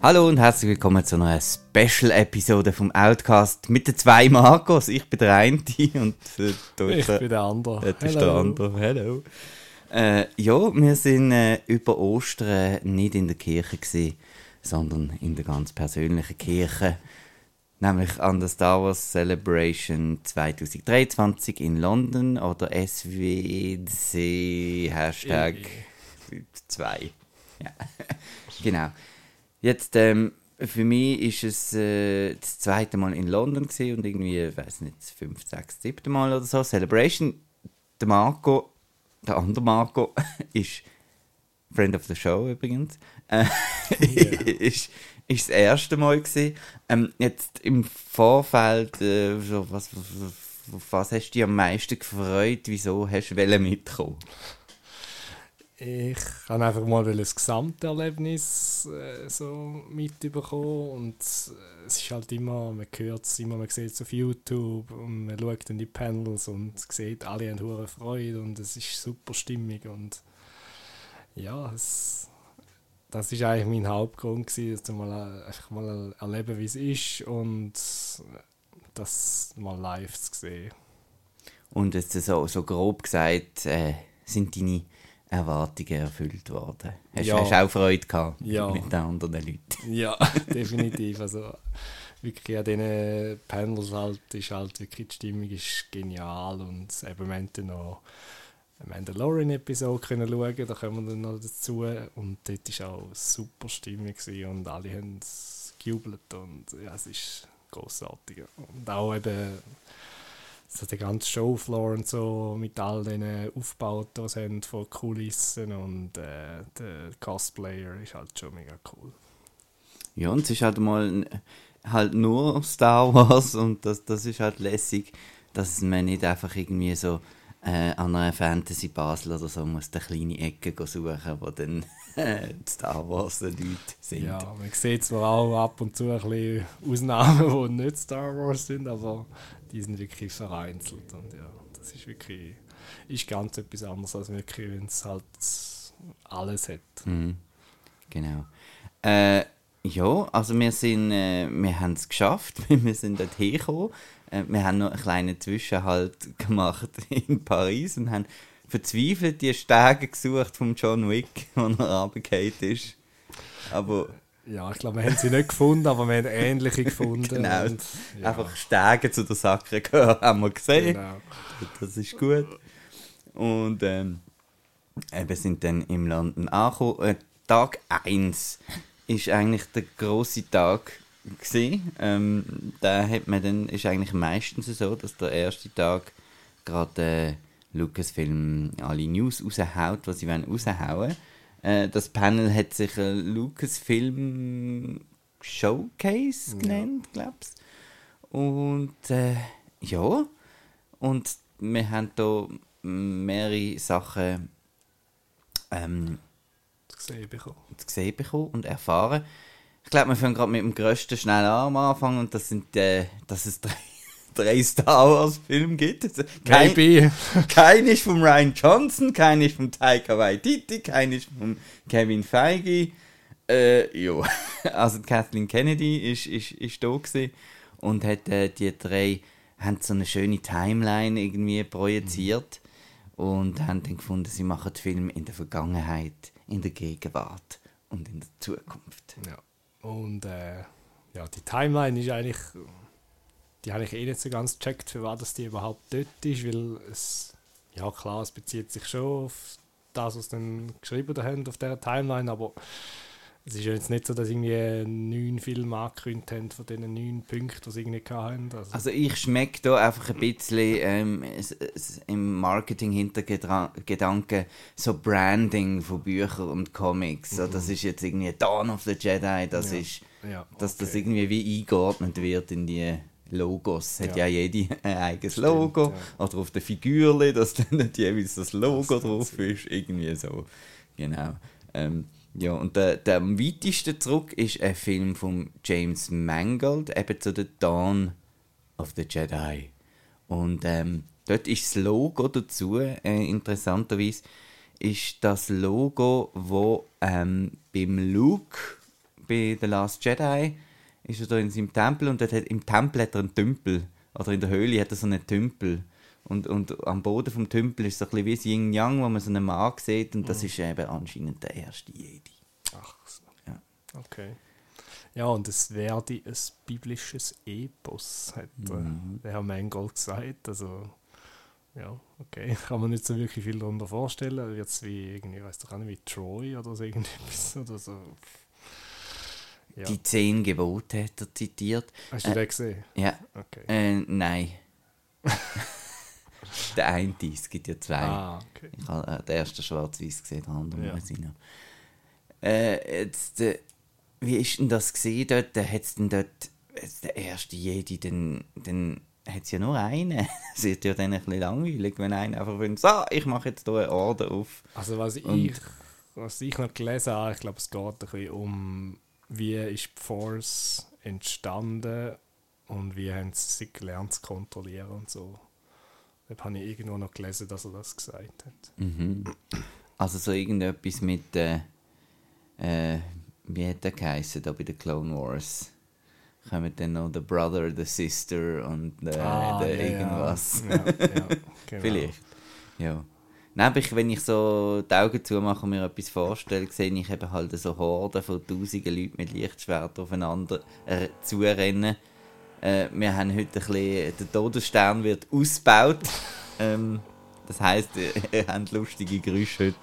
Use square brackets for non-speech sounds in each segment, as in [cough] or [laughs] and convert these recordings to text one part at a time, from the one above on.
Hallo und herzlich willkommen zu einer Special-Episode vom Outcast mit den zwei Marcos. Ich bin der eine und der Ich bin der andere. Das ist der andere. Hallo. Äh, ja, wir sind äh, über Ostern nicht in der Kirche gewesen, sondern in der ganz persönlichen Kirche, nämlich an der Star Wars Celebration 2023 in London oder SWC Hashtag 2. Ja, [laughs] genau. Jetzt, ähm, für mich ist es äh, das zweite Mal in London und irgendwie, ich weiß nicht, das fünfte, sechste, siebte Mal oder so. Celebration. Der Marco, der andere Marco, [laughs] ist Friend of the Show übrigens. Äh, yeah. [laughs] ist, ist das erste Mal gewesen. Ähm, jetzt im Vorfeld, äh, so, was, was, was hast du dich am meisten gefreut? Wieso hast du mitkommen? ich habe einfach mal das Gesamterlebnis äh, so mitbekommen und äh, es ist halt immer, man hört es immer, man sieht es auf YouTube und man schaut in die Panels und sieht, alle haben hohe Freude und es ist super stimmig und ja, es, das ist eigentlich mein Hauptgrund gewesen, dass mal einfach mal erleben, wie es ist und das mal live zu sehen. Und jetzt so, so grob gesagt, äh, sind deine Erwartungen erfüllt worden. Hast, ja. hast du auch Freude gehabt ja. mit den anderen Leuten? [laughs] Ja, definitiv. Also wirklich an diesen Panels halt ist halt wirklich die Stimmung ist genial und eben noch Mandalorian-Episode können schauen, da kommen wir dann noch dazu und dort war auch super Stimmung und alle haben gejubelt und ja, es ist großartig. Und auch eben so der ganze Showfloor und so mit all den Aufbauten, die sie haben von Kulissen und äh, der Cosplayer ist halt schon mega cool. Ja, und es ist halt mal halt nur Star Wars [laughs] und das, das ist halt lässig, dass man nicht einfach irgendwie so äh, an einer Fantasy Basel oder so muss eine kleine Ecke suchen, wo dann [laughs] äh, Star Wars Leute sind. Ja, man sieht zwar auch ab und zu ein bisschen Ausnahmen, [laughs] die nicht Star Wars sind, aber die sind wirklich vereinzelt und ja, das ist wirklich ist ganz etwas anderes als wirklich, wenn es halt alles hat. Mhm. Genau. Äh, ja, also wir sind, äh, wir haben es geschafft, [laughs] wir sind dort hergekommen. Äh, wir haben noch einen kleinen Zwischenhalt [laughs] gemacht in Paris und haben verzweifelt die Stege gesucht von John Wick, [laughs] wo er runtergefallen ist. Aber ja, ich glaube, wir haben sie nicht gefunden, aber wir haben ähnliche [laughs] gefunden. genau. Und, ja. Einfach Stege zu der Sacre Coeur haben wir gesehen. Genau. Das ist gut. Und ähm, wir sind dann im London angekommen. Äh, Tag 1 ist eigentlich der große Tag gesehen. Ähm, da hat man dann ist eigentlich meistens so, dass der erste Tag gerade äh, Lucasfilm alle News raushaut, was sie wollen raushauen. Äh, das Panel hat sich äh, Lucasfilm Showcase genannt, ja. glaubst Und äh, ja, und wir haben hier mehrere Sachen ähm, zu sehen bekommen. Zu sehen bekommen und erfahren. Ich glaube, wir fangen gerade mit dem grössten schnell an am Anfang und das sind, äh, dass es [laughs] drei drei Star Wars Filme gibt. Also kein, Maybe. [laughs] kein ist von Ryan Johnson, kein ist von Taika Waititi, kein ist von Kevin Feige. Äh, ja, [laughs] also Kathleen Kennedy ist, ist, ist da gewesen und hat äh, die drei haben so eine schöne Timeline irgendwie projiziert mhm. und haben dann gefunden, sie machen den Film in der Vergangenheit, in der Gegenwart und in der Zukunft. Ja. Und äh, ja, die Timeline ist eigentlich die habe ich eh nicht so ganz gecheckt, für was die überhaupt dort ist, weil es, ja klar, es bezieht sich schon auf das, was sie dann geschrieben haben auf dieser Timeline, aber es ist ja jetzt nicht so, dass irgendwie neun Filme angekündigt haben von diesen neun Punkten, die sie irgendwie hatten. Also, also ich schmecke da einfach ein bisschen ähm, im Marketing-Hintergedanken so Branding von Büchern und Comics. Mhm. So, das ist jetzt irgendwie Dawn of the Jedi, das ja. ist, ja, okay. dass das irgendwie wie eingeordnet wird in die Logos. Hat ja, ja jede [laughs] ein eigenes Stimmt, Logo. Oder auf der Figur, dass dann nicht jeweils das Logo das drauf ist. Irgendwie so. Genau. Ähm, ja, und der, der am weitesten zurück ist ein Film von James Mangold, eben zu The Dawn of the Jedi. Und ähm, dort ist das Logo dazu, äh, interessanterweise, ist das Logo, wo ähm, beim Luke bei The Last Jedi ist er da in seinem Tempel und dort hat, im Tempel hat er einen Tümpel. Oder in der Höhle hat er so einen Tümpel. Und, und am Boden vom Tümpel ist so ein bisschen wie das Yin-Yang, wo man so einen Mann sieht. Und das mhm. ist eben anscheinend der erste Jedi. Ach so. Ja. Okay. Ja, und es werde ein biblisches Epos, hat äh, mhm. der Herr Mangold gesagt. Also, ja, okay. [laughs] Kann man nicht so wirklich viel darunter vorstellen. Wird es wie irgendwie, weiß doch auch nicht, wie Troy oder so [laughs] irgendetwas oder so. Ja. Die zehn Gebote hat er zitiert. Hast du äh, den gesehen? Ja. Okay. Äh, nein. [laughs] der eine, es gibt ja zwei. Ah, okay. Ich habe äh, den ersten schwarz-weiß gesehen, den anderen ja. weiß ich noch. Äh, jetzt, äh, wie ist denn das gesehen dort? Hat es denn dort, der erste Jedi, dann, dann hat es ja nur einen. [laughs] Es wird ja dann ein bisschen langweilig, wenn einer einfach will, so, ich mache jetzt hier eine Orde auf. Also was ich, was ich noch gelesen habe, ich glaube, es geht ein bisschen um, wie ist die Force entstanden und wie haben sie gelernt zu kontrollieren und so. Da habe ich irgendwo noch gelesen, dass er das gesagt hat. Mhm. Also so irgendetwas mit, äh, äh, wie hat der geheißen da bei den Clone Wars? Kommen dann noch der Brother, der Sister und äh, ah, der ja, irgendwas. Ja, ja, [laughs] genau. Vielleicht. Ja. Nein, ich, wenn ich so die Augen zumache und mir etwas vorstelle, sehe ich eben halt so Horden von tausenden Leuten mit Lichtschwertern aufeinander äh, zurennen äh, wir haben heute ein bisschen, der Todesstern wird ausgebaut. ähm, das heisst, [laughs] ihr habt lustige Geräusche heute.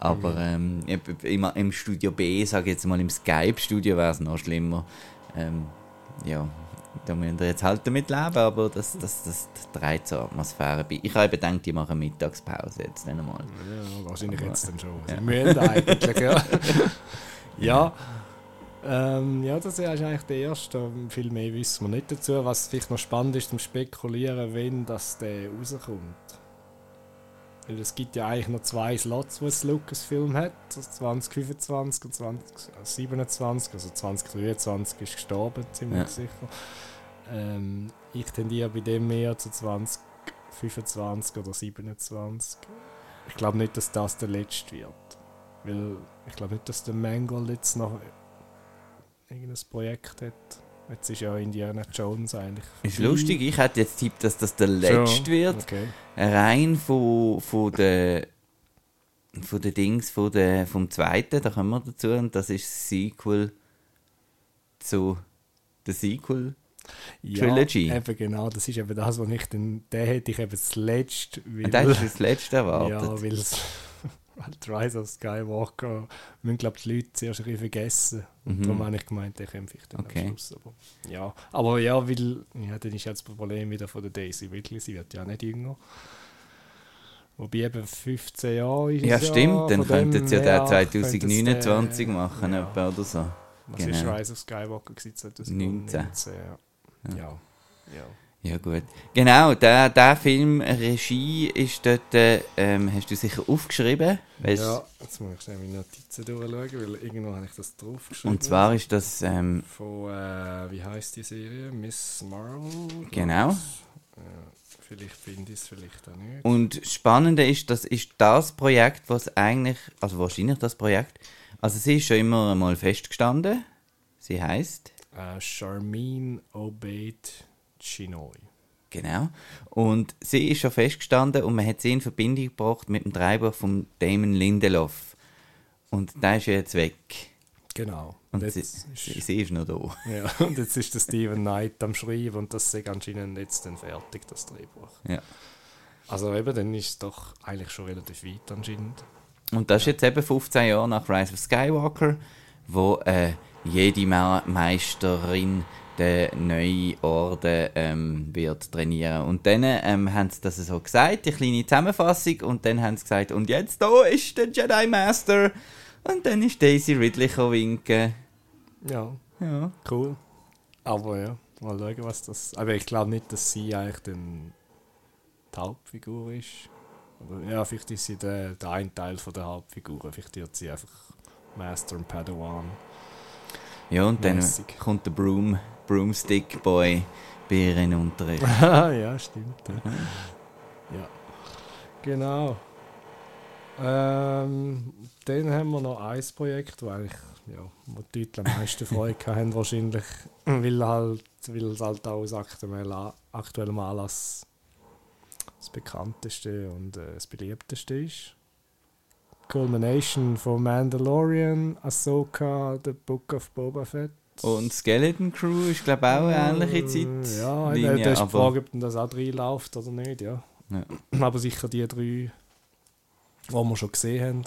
Aber ähm, im, im Studio B, sage ich jetzt mal im Skype-Studio, wäre es noch schlimmer. Ähm, ja, da müssen wir jetzt halt damit leben, aber das, das, das, das trägt zur Atmosphäre bei. Ich habe gedacht, die machen Mittagspause jetzt nicht einmal. Ja, wahrscheinlich aber, jetzt dann schon. Ja. Sie müssen eigentlich, [laughs] ja. ja. Ähm, ja, das ist eigentlich der erste. Viel mehr wissen wir nicht dazu. Was vielleicht noch spannend ist zum Spekulieren, wenn das der rauskommt. Weil es gibt ja eigentlich noch zwei Slots, die das Lucasfilm hat. 2025 und 2027. Also 2023 ist gestorben, ziemlich ja. sicher. Ähm, ich tendiere bei dem mehr zu 2025 oder 2027. Ich glaube nicht, dass das der letzte wird. Weil ich glaube nicht, dass der Mangold jetzt noch irgendein Projekt hat. Jetzt ist ja Indiana Jones eigentlich. Ist lustig, ich hätte jetzt tippt, dass das der letzte wird. Okay. Rein von, von der von den Dings von der, vom zweiten, da kommen wir dazu, und das ist das Sequel zu der Sequel Trilogy. Ja, eben genau, das ist eben das, was ich dann, den hätte ich eben das letzte. Weil, und das ist das letzte erwartet. Ja, weil es halt Rise of Skywalker müssen, glaube die Leute zuerst ein bisschen vergessen. Und mhm. darum habe ich gemeint, den kämpfe ich dann okay. am Schluss. Aber, ja. aber ja, weil, ja, dann ist jetzt das Problem wieder von der Daisy Ridley, sie wird ja nicht jünger. Wobei eben 15 Jahre ist Ja, stimmt, ja, dann könnten sie ja den 2029 den, machen ja. oder so. Was genau. ist Rise of Skywalker 2019? 19. Ja. ja. ja. Ja, gut. Genau, der, der Film Regie ist dort, ähm, hast du sicher aufgeschrieben? Weißt, ja, jetzt muss ich schnell meine Notizen durchschauen, weil irgendwo habe ich das draufgeschrieben. Und zwar ist das. Ähm, Von, äh, wie heißt die Serie? Miss Marvel? Genau. Ja, vielleicht finde ich es, vielleicht auch nicht. Und das Spannende ist, das ist das Projekt, was eigentlich, also wahrscheinlich das Projekt, also sie ist schon immer einmal festgestanden. Sie heißt. Uh, Charmine Obeid Chinoy. Genau. Und sie ist schon festgestanden und man hat sie in Verbindung gebracht mit dem Treiber von Damon Lindelof. Und der ist jetzt weg. Genau. Und, und sie, ist, sie, ist noch da. Ja, [laughs] und jetzt ist der Steven Knight am Schreiben und das ist anscheinend jetzt dann fertig, das Drehbuch. Ja. Also eben, dann ist es doch eigentlich schon relativ weit anscheinend. Und das ist jetzt eben 15 Jahre nach Rise of Skywalker, wo äh, jede Meisterin der neue Orden ähm, wird trainieren. Und dann ähm, haben sie das so gesagt, die kleine Zusammenfassung, und dann haben sie gesagt, und jetzt da ist der Jedi Master. Und dann ist Daisy Ridley winken. Ja. ja. Cool. Aber ja, mal schauen, was das. Aber ich glaube nicht, dass sie eigentlich die Hauptfigur ist. Aber ja, vielleicht ist sie der, der ein Teil von der Hauptfigur. Vielleicht wird sie einfach Master und Padawan. Ja, und Mäßig. dann kommt der Broom, Broomstick Boy bei ihr in den Unterricht. [laughs] ja, stimmt. Ja. ja. Genau. Ähm, dann haben wir noch ein Projekt, wo eigentlich ja, wo die Leute am meisten Freude haben wahrscheinlich, weil, halt, weil es halt auch aus aktuellem, aktuellem Anlass das bekannteste und äh, das beliebteste ist. Culmination von Mandalorian, Ahsoka, The Book of Boba Fett. Und Skeleton Crew ist, glaube ich, auch eine ähnliche Zeit. Ja, Linie, da ist die Frage, ob das auch reinläuft oder nicht, ja. Ja. Aber sicher die drei, die wir schon gesehen haben,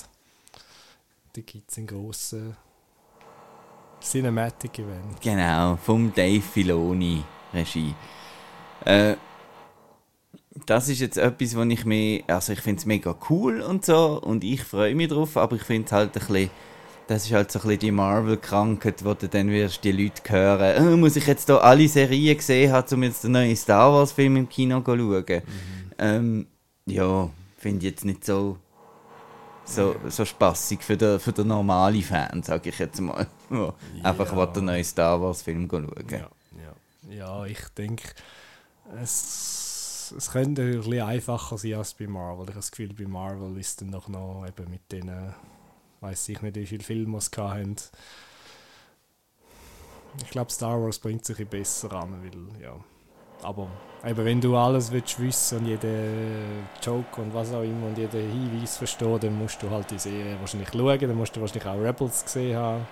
die gibt es in grossen Cinematic Event. Genau, vom Dave Filoni Regie. Äh, das ist jetzt etwas, wo ich mir, also ich finde es mega cool und so und ich freue mich drauf, aber ich finde es halt ein bisschen, das ist halt so ein bisschen die Marvel-Krankheit, wo du dann wirst die Leute hören, äh, muss ich jetzt da alle Serien gesehen haben, um jetzt den neuen Star Wars Film im Kino zu schauen. Ähm, ja, finde ich jetzt nicht so so, so spassig für den, für den normalen Fan, sage ich jetzt mal. [laughs] Ja, Einfach Ja. was den neuen Star Wars Film schauen. Ja, ja. ja ich denke, es, es könnte ein bisschen einfacher sein als bei Marvel. Ich habe das Gefühl, bei Marvel ist dann doch noch eben mit den, weiß ich nicht, wie viele Filme sie hatten. Ich glaube, Star Wars bringt sich ein besser an, weil, ja. Aber eben, wenn du alles willst wissen und jeden Joke und was auch immer und jeden Hinweis verstehen, dann musst du halt die Serie wahrscheinlich schauen, dann musst du wahrscheinlich auch Rebels gesehen haben.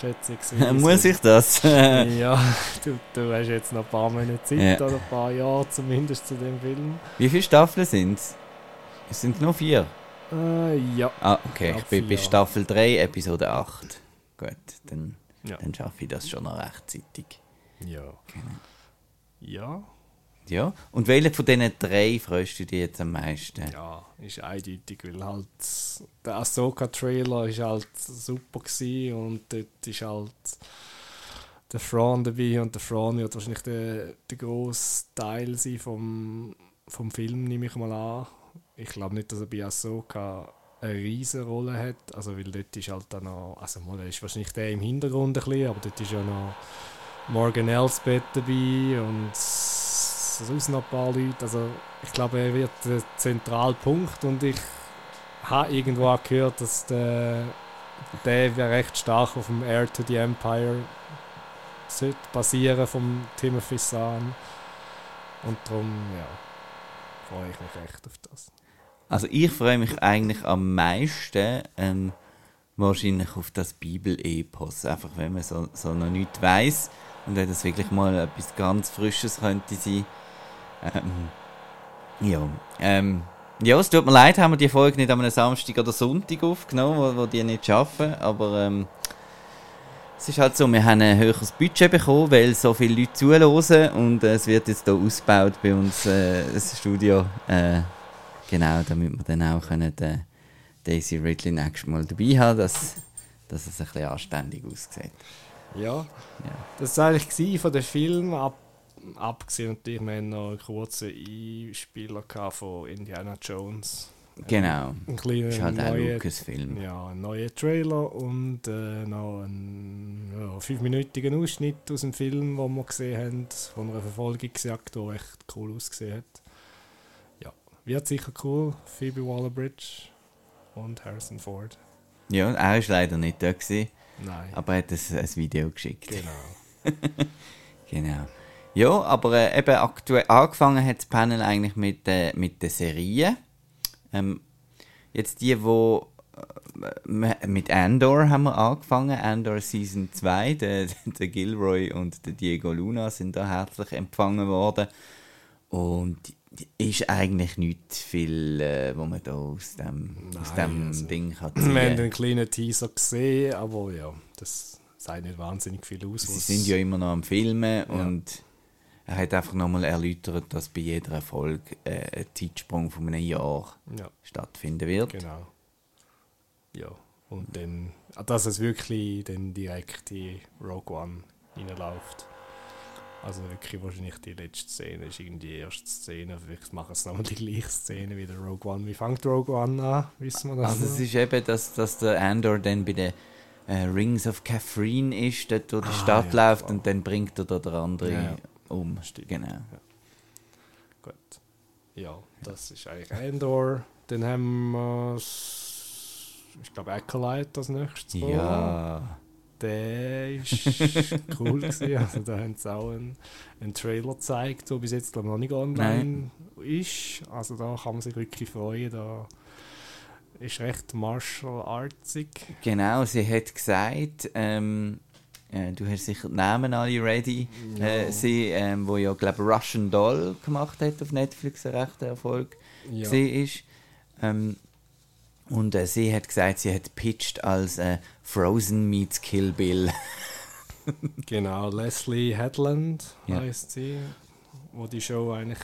Schätze ich. [laughs] Muss ich das? [laughs] Ja, du, du hast jetzt noch ein paar Monate Zeit Ja. oder ein paar Jahre zumindest zu dem Film. Wie viele Staffeln sind es? Es sind nur vier. Äh, ja. Ah, okay. Ich bin bei. Staffel 3, Episode 8. Gut, dann, Ja. dann schaffe ich das schon noch rechtzeitig. Ja. Ja. Ja. Und welche von diesen drei freust du dich jetzt am meisten? Ja, ist eindeutig, weil halt der Ahsoka-Trailer ist halt super gewesen und dort ist halt der Thrawn dabei und der Thrawn wird wahrscheinlich der, der grosse Teil sein vom, vom Film, nehme ich mal an. Ich glaube nicht, dass er bei Ahsoka eine riesige Rolle hat, also weil dort ist halt dann noch, also mal, ist wahrscheinlich der im Hintergrund ein bisschen, aber dort ist ja noch Morgan Elsbeth dabei und sonst noch ein paar Leute. Also ich glaube, er wird der zentrale Punkt und ich habe irgendwo auch gehört, dass der, der recht stark auf dem Heir to the Empire sollte basieren vom Timothy Zahn und darum ja, freue ich mich recht auf das. Also ich freue mich eigentlich am meisten ähm, wahrscheinlich auf das Bibel-Epos. Einfach wenn man so, so noch nichts weiß und wenn das wirklich mal etwas ganz Frisches könnte sein. Ähm, ja, ähm, ja, es tut mir leid, haben wir die Folge nicht einem Samstag oder Sonntag aufgenommen, wo, wo die nicht schaffen, aber ähm, es ist halt so, wir haben ein höheres Budget bekommen, weil so viele Leute zuhören und äh, es wird jetzt hier ausgebaut bei uns äh, das Studio. Äh, Genau, damit wir dann auch können, äh, Daisy Ridley nächstes Mal dabei haben, dass, dass es ein bisschen anständig aussieht. Ja, Ja. das war eigentlich von dem Film, ab, abgesehen natürlich, wir hatten noch einen kurzen Einspieler von Indiana Jones. Genau. Ein kleiner ist halt Lucas-Film. Ja, ein neuer Trailer und äh, noch ein ja, fünfminütiger Ausschnitt aus dem Film, den wir gesehen haben, von einer Verfolgungsjagd, die echt cool ausgesehen hat. Wird sicher cool. Phoebe Waller-Bridge und Harrison Ford. Ja, er war leider nicht da, gewesen, Nein, aber er hat ein, ein Video geschickt. genau. [laughs] Genau. Ja, aber äh, eben aktuell angefangen hat das Panel eigentlich mit, äh, mit den Serien. Ähm, jetzt die, wo äh, mit Andor haben wir angefangen, Andor Season 2. [laughs] Der, der Gilroy und der Diego Luna sind da herzlich empfangen worden. Und ist eigentlich nicht viel, äh, wo man da aus dem, aus Nein, dem also, Ding [clears throat] kann Wir haben einen kleinen Teaser gesehen, aber ja, das sagt nicht wahnsinnig viel aus. Sie sind ja immer noch am Filmen und er hat einfach nochmal erläutert, dass bei jeder Folge äh, ein Zeitsprung von einem Jahr ja. stattfinden wird. Genau. Ja, und dann, dass es wirklich dann direkt in Rogue One reinläuft. Also wirklich wahrscheinlich die letzte Szene ist irgendwie die erste Szene. Vielleicht machen sie nochmal die gleiche Szene wie der Rogue One. Wie fängt Rogue One an? Wissen wir das? Also noch? es ist eben, dass, dass der Andor dann bei der äh, Rings of Catherine ist, dort wo die Ah, Stadt ja, läuft voll. und dann bringt er da der andere Ja, ja. um. Stimmt. Genau. Gut. Ja, das ist eigentlich Endor. Dann haben wir, ich glaube, Acolyte als nächstes. gekommen. Ja. Der ist [laughs] cool gewesen. Also da haben sie auch einen, einen Trailer gezeigt, der bis jetzt noch nicht online ist. Also da kann man sich wirklich freuen. Da ist recht martial artsig. Genau, sie hat gesagt, ähm, äh, du hast sicher die Namen alle ready. Äh, sie, ähm, wo ja, glaube Russian Doll gemacht hat auf Netflix, ein rechter Erfolg ja. war. ist. Ähm, und äh, sie hat gesagt, sie hat pitched als äh, Frozen meets Kill Bill. [laughs] Genau, Leslie Headland Ja. heißt sie, wo die Show eigentlich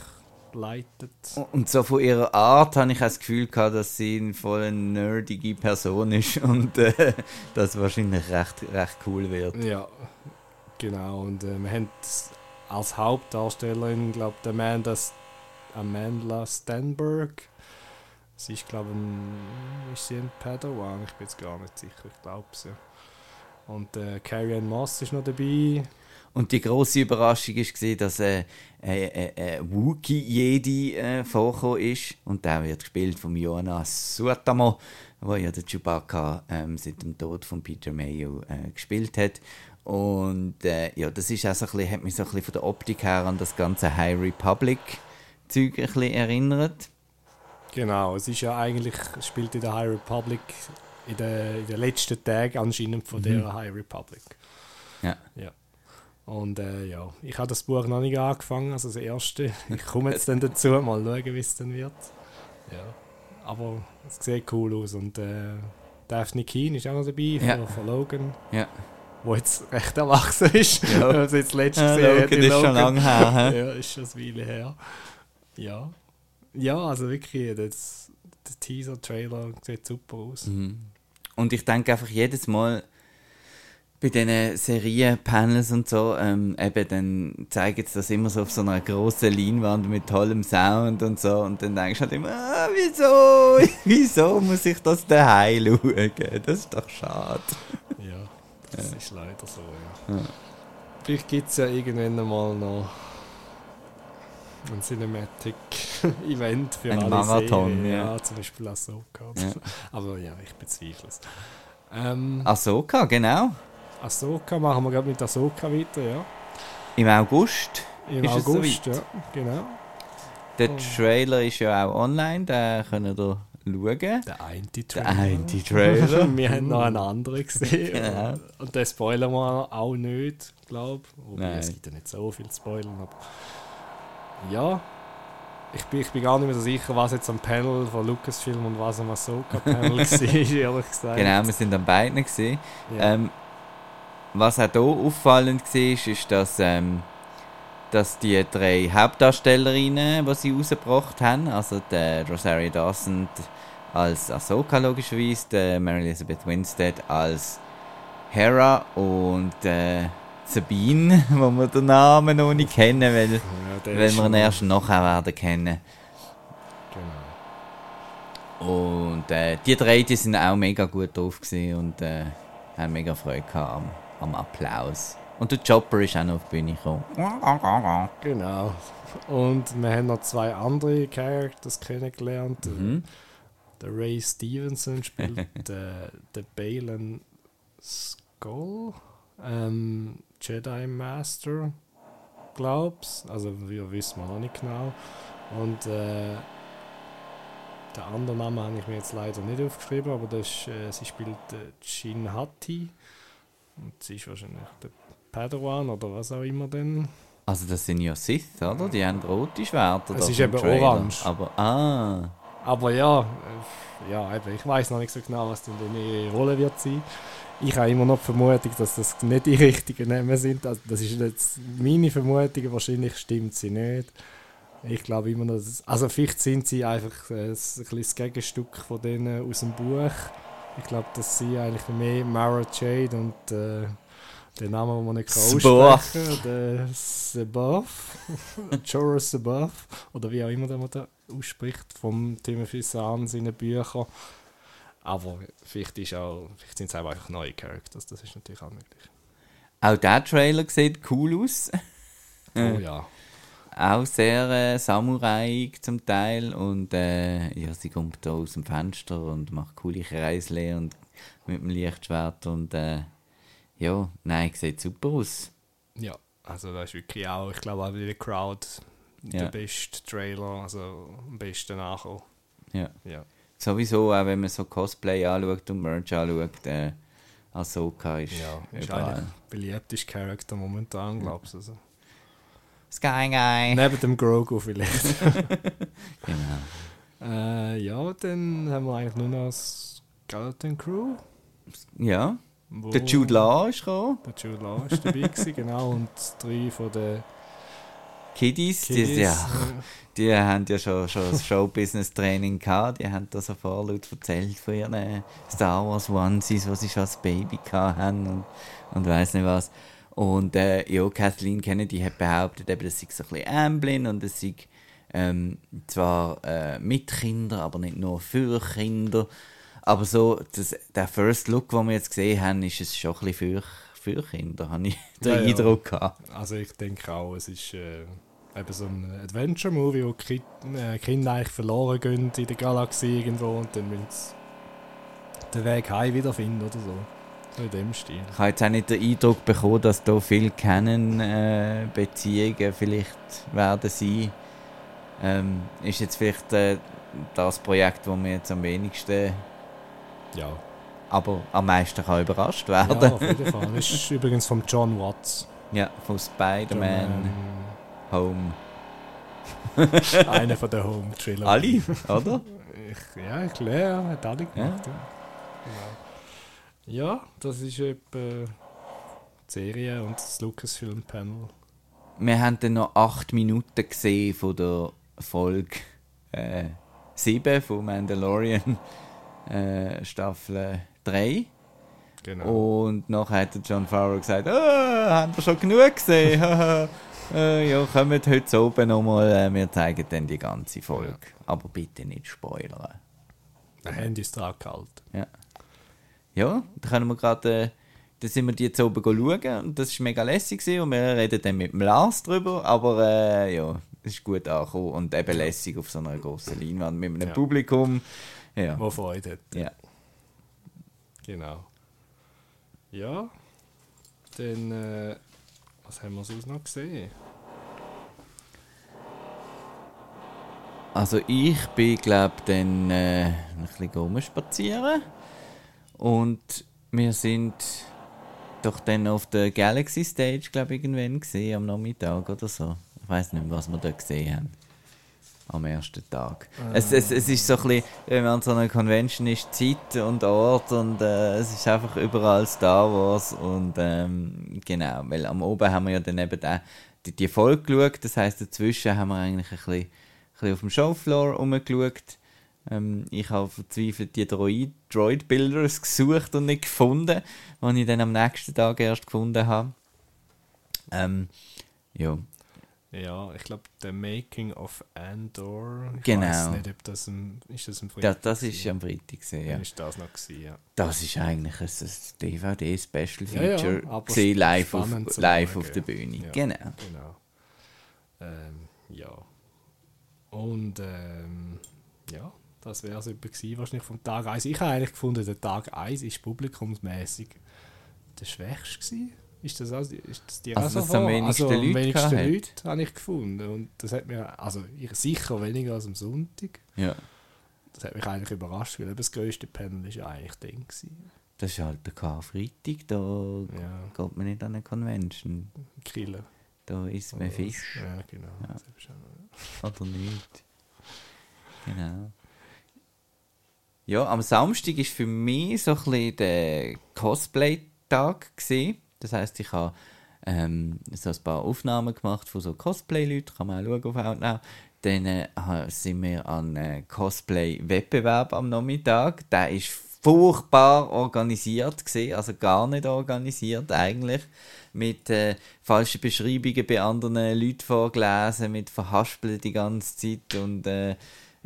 leitet. Und so von ihrer Art habe ich auch das Gefühl gehabt, dass sie eine voll nerdige Person ist [laughs] und äh, das wahrscheinlich recht, recht cool wird. Ja, genau. Und äh, wir haben als Hauptdarstellerin, glaube ich, Amanda, Amanda Stenberg. Sie ist, glaube ich, ist ein Padawan? Ich bin jetzt gar nicht sicher, ich glaube sie. Und äh, Carrie Ann Moss ist noch dabei. Und die große Überraschung war, dass äh, äh, äh, äh, Wookie Jedi äh, vorgekommen ist. Und der wird gespielt von Jonas Suotamo, der ja der Chewbacca ähm, seit dem Tod von Peter Mayo äh, gespielt hat. Und äh, ja, das ist auch so ein bisschen, hat mich so ein bisschen von der Optik her an das ganze High Republic Zeug ein bisschen erinnert. Genau, es ist ja eigentlich, spielt in der High Republic in den, in den letzten Tagen anscheinend von Mhm. der High Republic. Ja. Ja. Und äh, ja, ich habe das Buch noch nicht angefangen, also das erste. Ich komme jetzt dann dazu, mal schauen, wie es dann wird. Ja. Aber es sieht cool aus und äh, Daphne Keen ist auch noch dabei Ja. von, von Logan, Ja, wo jetzt recht erwachsen ist. [laughs] Ja. Also jetzt letztes ja gesehen Logan hat in ist schon lange her. ja, ist schon eine Weile her. Ja. Ja, also wirklich, das, der Teaser-Trailer sieht super aus. Mhm. Und ich denke einfach jedes Mal bei diesen Serienpanels und so, ähm, eben dann zeigen sie das immer so auf so einer grossen Leinwand mit tollem Sound und so und dann denkst du halt immer, ah, wieso, [laughs] wieso muss ich das daheim schauen? Das ist doch schade. Ja, das ist leider so, ja. Ja. Vielleicht gibt es ja irgendwann einmal noch ein Cinematic-Event [laughs] für Ein alle Marathon, Serien. ja. Ja, zum Beispiel Ahsoka. Ja. so. Aber ja, ich bezweifle es. Ähm, Ahsoka, genau. Ahsoka machen wir gerade mit Ahsoka weiter, ja. Im August. Im August, soweit? ja, genau. Der Oh. Trailer ist ja auch online, den könnt ihr schauen. Der eine Der Trailer. eine Trailer. [laughs] wir haben noch einen anderen gesehen. Genau. Und den spoilern wir auch nicht, glaube ich. Es gibt ja nicht so viel spoilern. Aber ja, ich bin, ich bin gar nicht mehr so sicher, was jetzt am Panel von Lucasfilm und was am Ahsoka-Panel [laughs] war, ehrlich gesagt. Genau, wir sind an beiden gesehen. Ja. Ähm, was auch hier auffallend war, ist, dass, ähm, dass die drei Hauptdarstellerinnen, die sie rausgebracht haben, also der Rosario Dawson als Ahsoka logischerweise, der Mary Elizabeth Winstead als Hera und äh, Sabine, [laughs] wo wir den Namen noch nicht kennen, weil, ja, weil wir ihn erst nachher werden kennen. Genau. Und äh, die drei, die sind auch mega gut drauf und äh, haben mega Freude gehabt am, am Applaus. Und der Chopper ist auch noch auf die Bühne gekommen. Genau. Und wir haben noch zwei andere Characters kennengelernt. Mhm. Der Ray Stevenson spielt den, [laughs] den Balen Skull, ähm, Jedi Master, glaub's. Also wir wissen wir noch nicht genau. Und äh, den anderen Namen habe ich mir jetzt leider nicht aufgeschrieben, aber das ist, äh, sie spielt äh, Shin Hati. Und sie ist wahrscheinlich der Padawan oder was auch immer denn. Also das sind ja Sith, oder? Die haben rote Schwerter. Es ist eben Trailer. orange. Aber, ah, Aber ja, äh, ja eben, ich weiß noch nicht so genau, was denn ihre Rolle wird sein. Ich habe immer noch die Vermutung, dass das nicht die richtigen Namen sind. Also das ist jetzt meine Vermutung, wahrscheinlich stimmt sie nicht. Ich glaube immer noch, dass also vielleicht sind sie einfach äh, ein bisschen das Gegenstück von denen aus dem Buch. Ich glaube, dass sie eigentlich mehr Mara Jade und äh, den Namen, den man nicht kann aussprechen der Seboff, [laughs] Jorah Seboff, oder wie auch immer der ausspricht, vom Timothy Zahn seinen Büchern. Aber vielleicht, ist auch, vielleicht sind es auch einfach neue Characters, das ist natürlich auch möglich. Auch der Trailer sieht cool aus. Oh ja. Auch sehr äh, Samurai zum Teil und äh, ja, sie kommt da aus dem Fenster und macht coole Kreisle und mit dem Lichtschwert und äh, ja, nein, sieht super aus. Ja, also da ist wirklich auch, ich glaube auch in der Crowd Ja. der beste Trailer, also am besten nachher. Ja. Ja. Sowieso, auch wenn man so Cosplay anschaut und Merch anschaut, äh, Ahsoka ist, Ja, ist überall. der beliebteste Charakter momentan, glaubst du. Also. Sky Guy! Neben dem Grogu vielleicht. [laughs] Genau. äh, ja, dann haben wir eigentlich nur noch Skeleton Crew. Ja, Wo der Jude Law ist gekommen. Der Jude Law ist dabei gewesen, genau. Und drei von den Kiddies, Kiddies. Die, ja, die haben ja schon, schon das Show-Business-Training gehabt. Die haben da so vorlaut erzählt von ihren äh, Star Wars Onesies, was sie schon als Baby haben und, und weiss nicht was. Und äh, ja, Kathleen Kennedy hat behauptet, eben, das sei so ein bisschen Amblin und es sei ähm, zwar äh, mit Kindern, aber nicht nur für Kinder. Aber so, das, der First Look, den wir jetzt gesehen haben, ist es schon ein bisschen für, für Kinder, habe ich [laughs] den Ja. Eindruck gehabt. Also ich denke auch, es ist äh, eben so ein Adventure-Movie, wo die äh, Kinder eigentlich verloren gehen in der Galaxie irgendwo und dann müssen sie den Weg heim wiederfinden oder so. So in dem Stil. Ich habe jetzt auch nicht den Eindruck bekommen, dass da viele Canon-Beziehungen vielleicht werden sein. Ähm, ist jetzt vielleicht äh, das Projekt, das mir jetzt am wenigsten, Ja, aber am meisten kann überrascht ja werden. auf jeden Fall. Das [laughs] ist übrigens von John Watts. Ja, von Spider-Man Home. Einer von der Home Trilogy. Alle, oder? Ich, ja, ich lehre, hat alle gemacht. Ja, ja. ja das ist etwa die Serie und das Lucasfilm Panel. Wir haben dann noch 8 Minuten gesehen von der Folge äh, 7 von Mandalorian äh, Staffel 3. Genau. Und nachher hat John Favreau gesagt, ah, haben wir schon genug gesehen? [laughs] Äh, ja, kommt heute oben nochmal, äh, wir zeigen dann die ganze Folge. Aber bitte nicht spoilern. Der Handy ist dran gehalten. Ja, ja da können wir gerade, äh, da sind wir die jetzt oben schauen und das war mega lässig gewesen und wir reden dann mit dem Lars drüber, aber äh, ja, es ist gut angekommen und eben lässig auf so einer grossen Leinwand mit einem Ja. Publikum. Ja, Wo Freude hat. ja. Genau. Ja. Dann, äh, was haben wir sonst noch gesehen? Also ich bin, glaube dann äh, ein bisschen rumspazieren und wir sind doch dann auf der Galaxy Stage, glaube ich, irgendwann gesehen am Nachmittag oder so. Ich weiß nicht mehr, was wir da gesehen haben. Am ersten Tag. Es, es, es ist so ein bisschen, wenn man an so einer Convention ist, Zeit und Ort und äh, es ist einfach überall Star Wars und ähm, genau, weil am Oben haben wir ja dann eben auch die, die Folge geschaut, das heisst dazwischen haben wir eigentlich ein bisschen, ein bisschen auf dem Showfloor rumgeschaut. Ähm, ich habe verzweifelt die Droid, Droid-Builders gesucht und nicht gefunden, die ich dann am nächsten Tag erst gefunden habe. Ähm, ja, Ja, ich glaube, der Making of Andor. Ich Genau. weiß nicht, ob das ein, ist das ein das, das gewesen? ist am Freitag gesehen, ja. Ist das noch gewesen, ja. Das ist eigentlich ein, DVD-Special Ja, ja, Feature aber gesehen, live, auf, live auf der ja. Bühne. Ja. Genau. Genau. Ähm, ja. Und ähm, ja, das wäre es gewesen, wahrscheinlich vom Tag 1. Ich habe eigentlich gefunden, der Tag 1 ist publikumsmäßig der schwächste gewesen. Ist das, also, ist das die Also, es am wenigsten also, Leute wenigsten. Leute habe ich gefunden. Und das hat mir, also ich, sicher weniger als am Sonntag. Ja. Das hat mich eigentlich überrascht, weil das grösste Panel ist ja eigentlich dann gewesen. Das ist halt der Karfreitag, da Ja, geht man nicht an eine Convention. Killer. Da isst man Fisch. Ja, genau. Ja. Das Oder nicht. Genau. Ja, am Samstag ist für mich so ein bisschen der Cosplay-Tag gewesen. Das heisst, ich habe ähm, so ein paar Aufnahmen gemacht von so Cosplay-Leuten, kann man auch schauen auf Outnow. Dann äh, sind wir an äh, Cosplay-Wettbewerb am Nachmittag. Der ist furchtbar organisiert gewesen, also gar nicht organisiert eigentlich, mit äh, falschen Beschreibungen bei anderen Leuten vorgelesen, mit Verhaspeln die ganze Zeit und äh,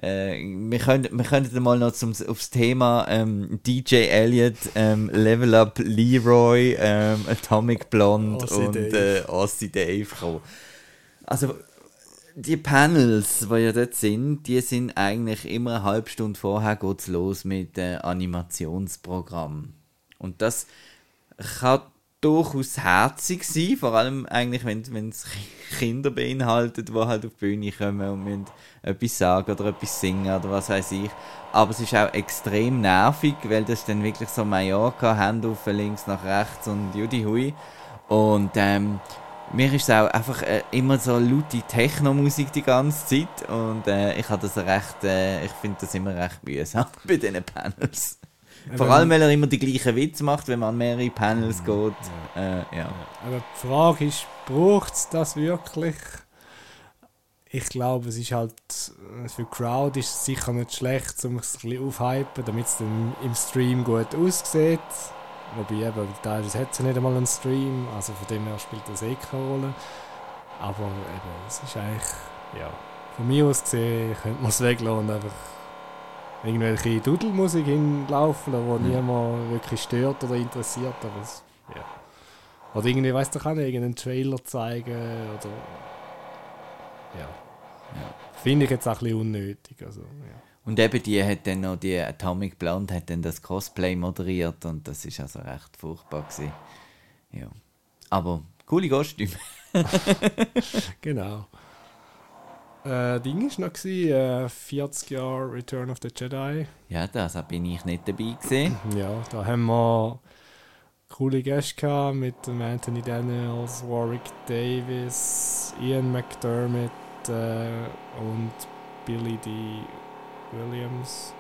äh, wir, können, wir könnten mal noch zum, aufs Thema ähm, DJ Elliott, ähm, Level Up Leroy, ähm, Atomic Blonde Aussie und Dave. Äh, Aussie Dave kommen. Also, die Panels, die ja dort sind, die sind eigentlich immer eine halbe Stunde vorher geht's los mit äh, Animationsprogramm. Und das kann durchaus herzig sein, vor allem eigentlich, wenn es Kinder beinhaltet, die halt auf die Bühne kommen und müssen etwas sagen oder etwas singen oder was weiß ich. Aber es ist auch extrem nervig, weil das dann wirklich so Mallorca, Hände auf links nach rechts und Judy Hui. Und ähm, mir ist es auch einfach äh, immer so laute Techno-Musik die ganze Zeit und äh, ich habe das recht, äh, ich finde das immer recht mühsam [laughs] bei diesen Panels. Vor allem, weil er immer die gleichen Witze macht, wenn man an mehrere Panels geht. Ja. Äh, ja. Aber die Frage ist, braucht es das wirklich? Ich glaube, es ist halt, für die Crowd ist es sicher nicht schlecht, um es ein bisschen aufhypen, damit es dann im Stream gut aussieht. Wobei eben, teilweise hat es ja nicht einmal einen Stream, also von dem her spielt das eh keine Rolle. Aber eben, es ist eigentlich, ja, von mir aus gesehen, [laughs] könnte man es weglassen und einfach irgendwelche Dudelmusik hinlaufen, die ja. niemand wirklich stört oder interessiert. Aber es, ja. Oder irgendwie, weißt du, kann irgendeinen Trailer zeigen oder. Ja. Finde ich jetzt auch ein bisschen unnötig. Also, ja. Und eben die hat dann noch, die Atomic Blonde hat dann das Cosplay moderiert und das ist also recht furchtbar gewesen. Ja. Aber coole Kostüme. [laughs] [laughs] genau. Äh, Ding war noch, gewesen, äh, 40 Jahre Return of the Jedi. Ja, da bin ich nicht dabei gewesen. [clears throat] Ja, da haben wir coole Gäste gehabt mit Anthony Daniels, Warwick Davis, Ian McDermott äh, und Billy D. Williams.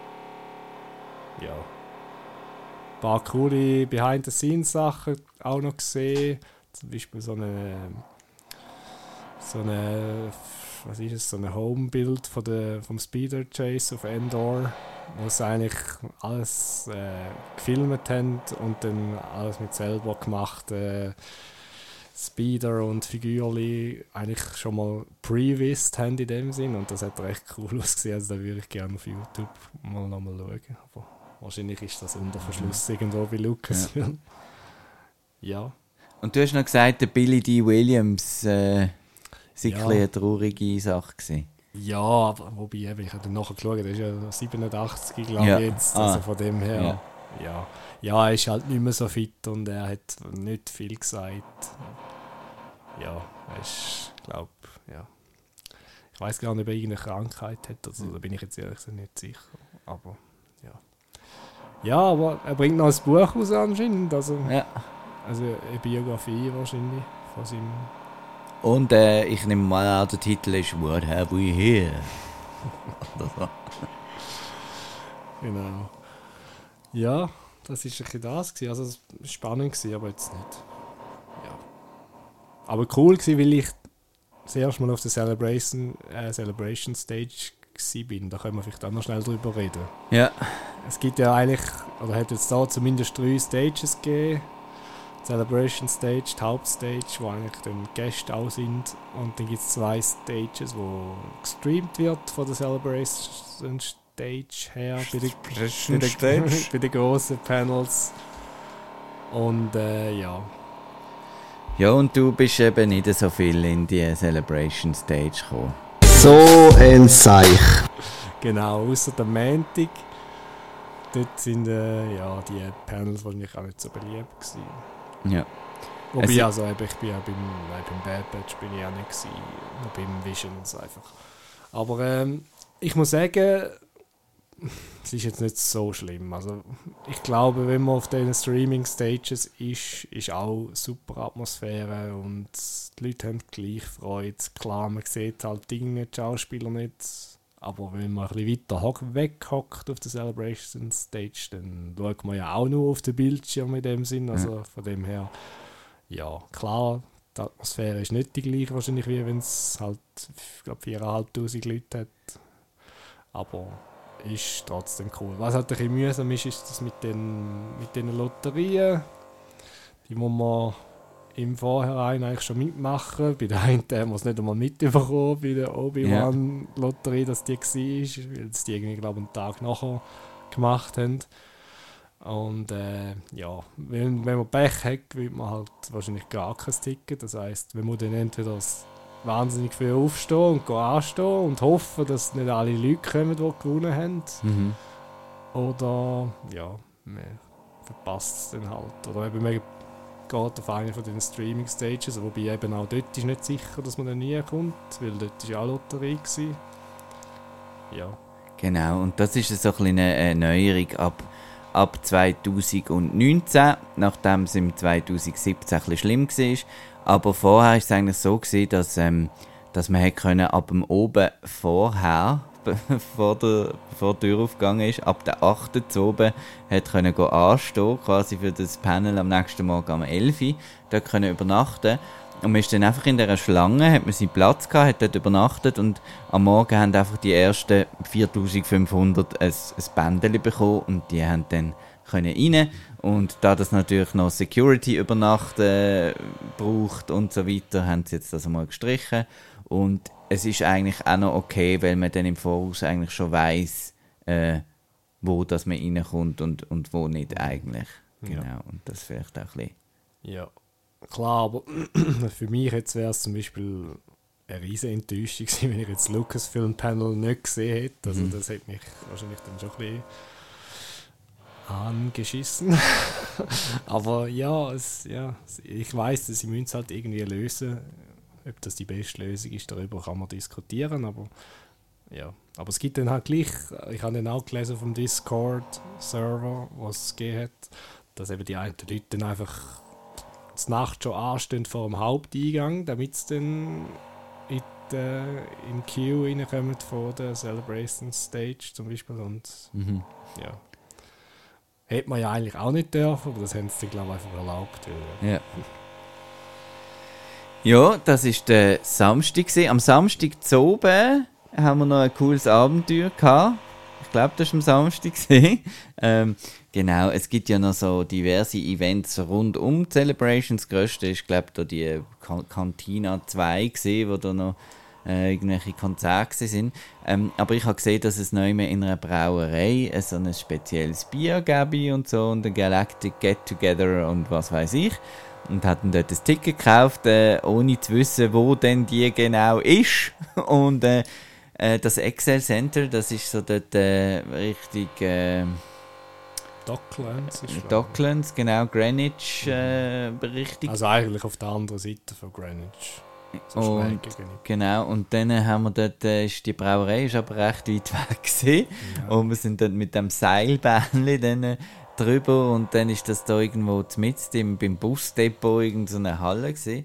Ja. Ein paar coole Behind-the-Scenes-Sachen auch noch gesehen. Zum Beispiel so eine so eine was ist es, so ein Homebild vom Speeder Chase auf Endor, wo sie eigentlich alles äh, gefilmt haben und dann alles mit selber gemacht äh, Speeder und Figürli eigentlich schon mal pre-wisst haben in dem Sinn und das hat recht cool ausgesehen, also da würde ich gerne auf YouTube mal nochmal schauen, aber wahrscheinlich ist das unter Verschluss irgendwo bei Lucasfilm. Ja. [laughs] ja. Und du hast noch gesagt, der Billy D. Williams äh war ja. eine traurige Sache. Gewesen. Ja, aber wobei, eben, ich habe dann nachher geschaut, der ist ja 87, glaube ja. ich jetzt, also ah. von dem her, ja. ja. Ja, er ist halt nicht mehr so fit und er hat nicht viel gesagt. Ja, ist, glaube ja. Ich weiß gar nicht, ob er irgendeine Krankheit hat, also da bin ich jetzt ehrlich gesagt nicht sicher. Aber ja. Ja, aber er bringt noch ein Buch raus anscheinend, also, ja. also eine Biografie wahrscheinlich von seinem und äh, ich nehme mal an, der Titel ist What Have We Here? [laughs] genau. Ja, das war ein bisschen das. Gewesen. Also, es war spannend, gewesen, aber jetzt nicht. Ja. Aber cool war, weil ich das erste Mal auf der Celebration, äh, Celebration Stage bin. Da können wir vielleicht auch noch schnell drüber reden. Ja. Es gibt ja eigentlich, oder hat jetzt da zumindest drei Stages gegeben Celebration Stage, die Hauptstage, wo eigentlich dann Gäste auch sind. Und dann gibt es zwei Stages, wo gestreamt wird von der Celebration Stage her, bei den, [laughs] bei den, bei den großen Panels. Und äh, ja. Ja, und du bist eben nicht so viel in die Celebration Stage gekommen. So ein Seich. Genau, außer der Mantic. Dort sind äh, ja, die Panels wahrscheinlich auch nicht so beliebt gewesen. Ja. Wobei, es also, ich bin ja beim, beim Bad Batch bin ich auch nicht gewesen, nur beim Visions einfach. Aber ähm, ich muss sagen, es ist jetzt nicht so schlimm. Also ich glaube, wenn man auf den Streaming-Stages ist, ist auch super Atmosphäre und die Leute haben gleich Freude. Klar, man sieht halt Dinge, die Schauspieler nicht, aber wenn man ein bisschen weiter weghockt auf der Celebration Stage, dann schaut man ja auch nur auf den Bildschirm in dem Sinn. Also ja. von dem her, ja, klar, die Atmosphäre ist nicht die gleiche wahrscheinlich, wie wenn es halt, ich glaube, 4'500 Leute hat. Aber ist trotzdem cool. Was halt ein bisschen mühsam ist, ist das mit den, mit den Lotterien. Die muss man im Vorhinein eigentlich schon mitmachen. Bei der einen haben wir es nicht einmal mitbekommen, bei der Obi-Wan-Lotterie, dass die war, weil sie die irgendwie, glaube einen Tag nachher gemacht haben. Und äh, ja, wenn, wenn man Pech hat, wird man halt wahrscheinlich gar kein Ticket. Das heisst, wenn man dann entweder wahnsinnig viel aufstehen und anstehen und hoffen, dass nicht alle Leute kommen, die gewonnen haben. Mhm. Oder ja, man verpasst es dann halt. Oder eben man geht auf eine von den Streaming-Stages, wobei eben auch dort ist nicht sicher, dass man dann nie kommt, weil dort war ja auch Lotterie. Gewesen. Ja. Genau, und das ist so ein eine Neuerung ab, ab 2019, nachdem es im 2017 ein bisschen schlimm war. Aber vorher war es eigentlich so, gewesen, dass, ähm, dass man können ab dem oben vorher bevor [laughs] der, bevor die Tür aufgegangen ist, ab der 8. zu oben, hat können anstehen, quasi für das Panel am nächsten Morgen um 11 Uhr, dort können übernachten. Und man ist dann einfach in dieser Schlange, hat man seinen Platz gehabt, hat dort übernachtet und am Morgen haben einfach die ersten 4500 ein, ein Bändchen bekommen und die haben dann können rein und da das natürlich noch Security über Nacht äh, braucht und so weiter, haben sie jetzt das einmal gestrichen und es ist eigentlich auch noch okay, weil man dann im Voraus eigentlich schon weiß, äh, wo das man reinkommt und, und wo nicht eigentlich. Genau, ja. und das vielleicht auch ein bisschen. Ja, klar, aber [clears throat] für mich jetzt wäre es zum Beispiel eine riesige Enttäuschung gewesen, wenn ich jetzt Lucasfilm Panel nicht gesehen hätte. Also mhm. das hat mich wahrscheinlich dann schon ein bisschen angeschissen. [laughs] aber ja, es, ja, ich weiß, dass sie müssen es halt irgendwie lösen ob das die beste Lösung ist, darüber kann man diskutieren, aber ja. Aber es gibt dann halt gleich, ich habe dann auch gelesen vom Discord-Server, was es gegeben hat, dass eben die einen Leute dann einfach zur Nacht schon anstehen vor dem Haupteingang, damit sie dann in die, in Queue reinkommen vor der Celebration Stage zum Beispiel und mhm. ja. Hätte man ja eigentlich auch nicht dürfen, aber das haben sie glaube ich einfach erlaubt. Ja. Ja, das war der Samstag. Am Samstag zu oben haben wir noch ein cooles Abenteuer gehabt. Ich glaube, das war am Samstag. [laughs] ähm, genau, es gibt ja noch so diverse Events rund um Celebrations. Das grösste ist, glaube ich, die Cantina 2 gesehen, wo da noch äh, irgendwelche Konzerte sind. Ähm, aber ich habe gesehen, dass es neu mehr in einer Brauerei so ein spezielles Bier gäbe und so und ein Galactic Get Together und was weiß ich und hatten dort ein Ticket gekauft, äh, ohne zu wissen, wo denn die genau ist. [laughs] Und äh, äh, das Excel Center, das ist so dort äh, richtig. Äh, Docklands ist Docklands, genau, Greenwich äh, richtig. Also eigentlich auf der anderen Seite von Greenwich. So und, genau, und dann haben wir dort, äh, ist die Brauerei ist aber recht weit weg gewesen. Ja. Und wir sind dort mit dem Seilbähnchen dann drüber und dann ist das da irgendwo mitten im, beim Busdepot irgendeine so Halle gewesen.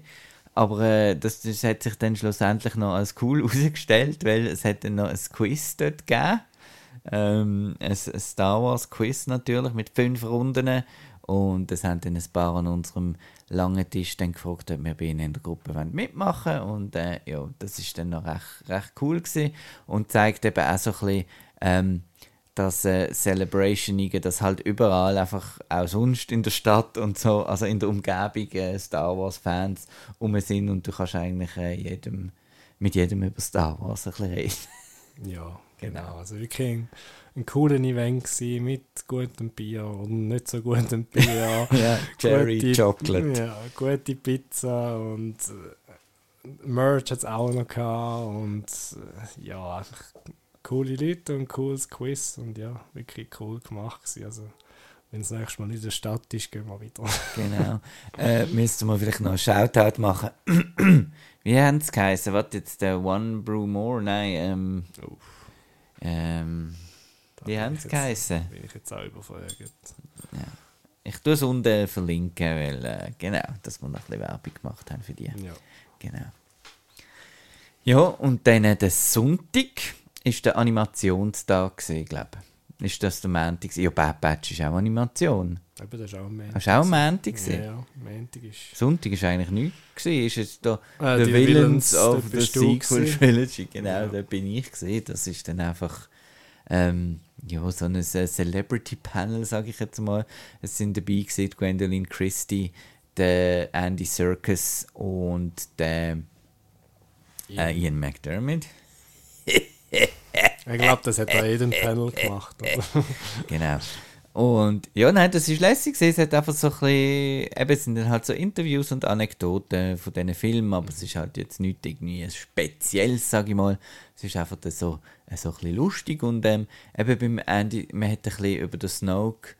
Aber äh, das, das hat sich dann schlussendlich noch als cool [laughs] herausgestellt, weil es hat dann noch ein Quiz dort gegeben. Ähm, ein, ein Star Wars Quiz natürlich mit fünf Runden. Und es haben dann ein paar an unserem langen Tisch dann gefragt, ob wir bei ihnen in der Gruppe mitmachen wollen. Und äh, ja, das ist dann noch recht, recht cool gewesen und zeigt eben auch so ein bisschen, ähm, dass äh, Celebrationige, dass halt überall einfach auch sonst in der Stadt und so, also in der Umgebung äh, Star Wars Fans um sind und du kannst eigentlich äh, jedem, mit jedem über Star Wars ein bisschen reden. Ja, genau. Also wirklich ein, ein cooler Event gewesen, mit gutem Bier und nicht so gutem Bier. [laughs] ja, Cherry gute, Chocolate. Ja, gute Pizza und äh, Merch hat es auch noch gehabt und äh, ja, einfach coole Leute und ein cooles Quiz und ja, wirklich cool gemacht gewesen. Also, wenn es nächstes Mal in der Stadt ist, gehen wir wieder. [laughs] genau. Äh, müssten wir vielleicht noch einen Shoutout machen. [clears throat] Wie haben es geheißen? Was jetzt der One Brew More? Nein, ähm. Ähm wie haben es geheißen? Bin ich jetzt auch überfragt. Ja. Ich tue es unten verlinken, weil, äh, genau, dass wir noch ein bisschen Werbung gemacht haben für die. Ja. Genau. Ja, und dann äh, der Sonntag ist der Animationstag glaube ich. Ist das der Montag? Ja, Bad Batch ist auch Animation. Aber das ist auch ein Montag. Hast du auch ein Montag gesehen? Ja, ja, Montag ist... Sonntag ist eigentlich nichts gewesen. Ist es da äh, The Villains, of the Sequel Trilogy. Genau, ja. da bin ich gesehen. Das ist dann einfach... Ähm, ja, so ein Celebrity-Panel, sage ich jetzt mal. Es sind dabei gewesen, Gwendolyn Christie, der Andy Serkis und der äh, Ian McDermott. [laughs] [laughs] ich glaube, das hat bei jedem Panel gemacht. [laughs] genau. Und ja, nein, das ist lässig. Es hat einfach so ein bisschen, eben, es sind dann halt so Interviews und Anekdoten von diesen Filmen, aber es ist halt jetzt nicht irgendwie Spezielles, sage ich mal. Es ist einfach so, so ein bisschen lustig und ähm, eben beim Andy, man hat ein bisschen über den Snoke,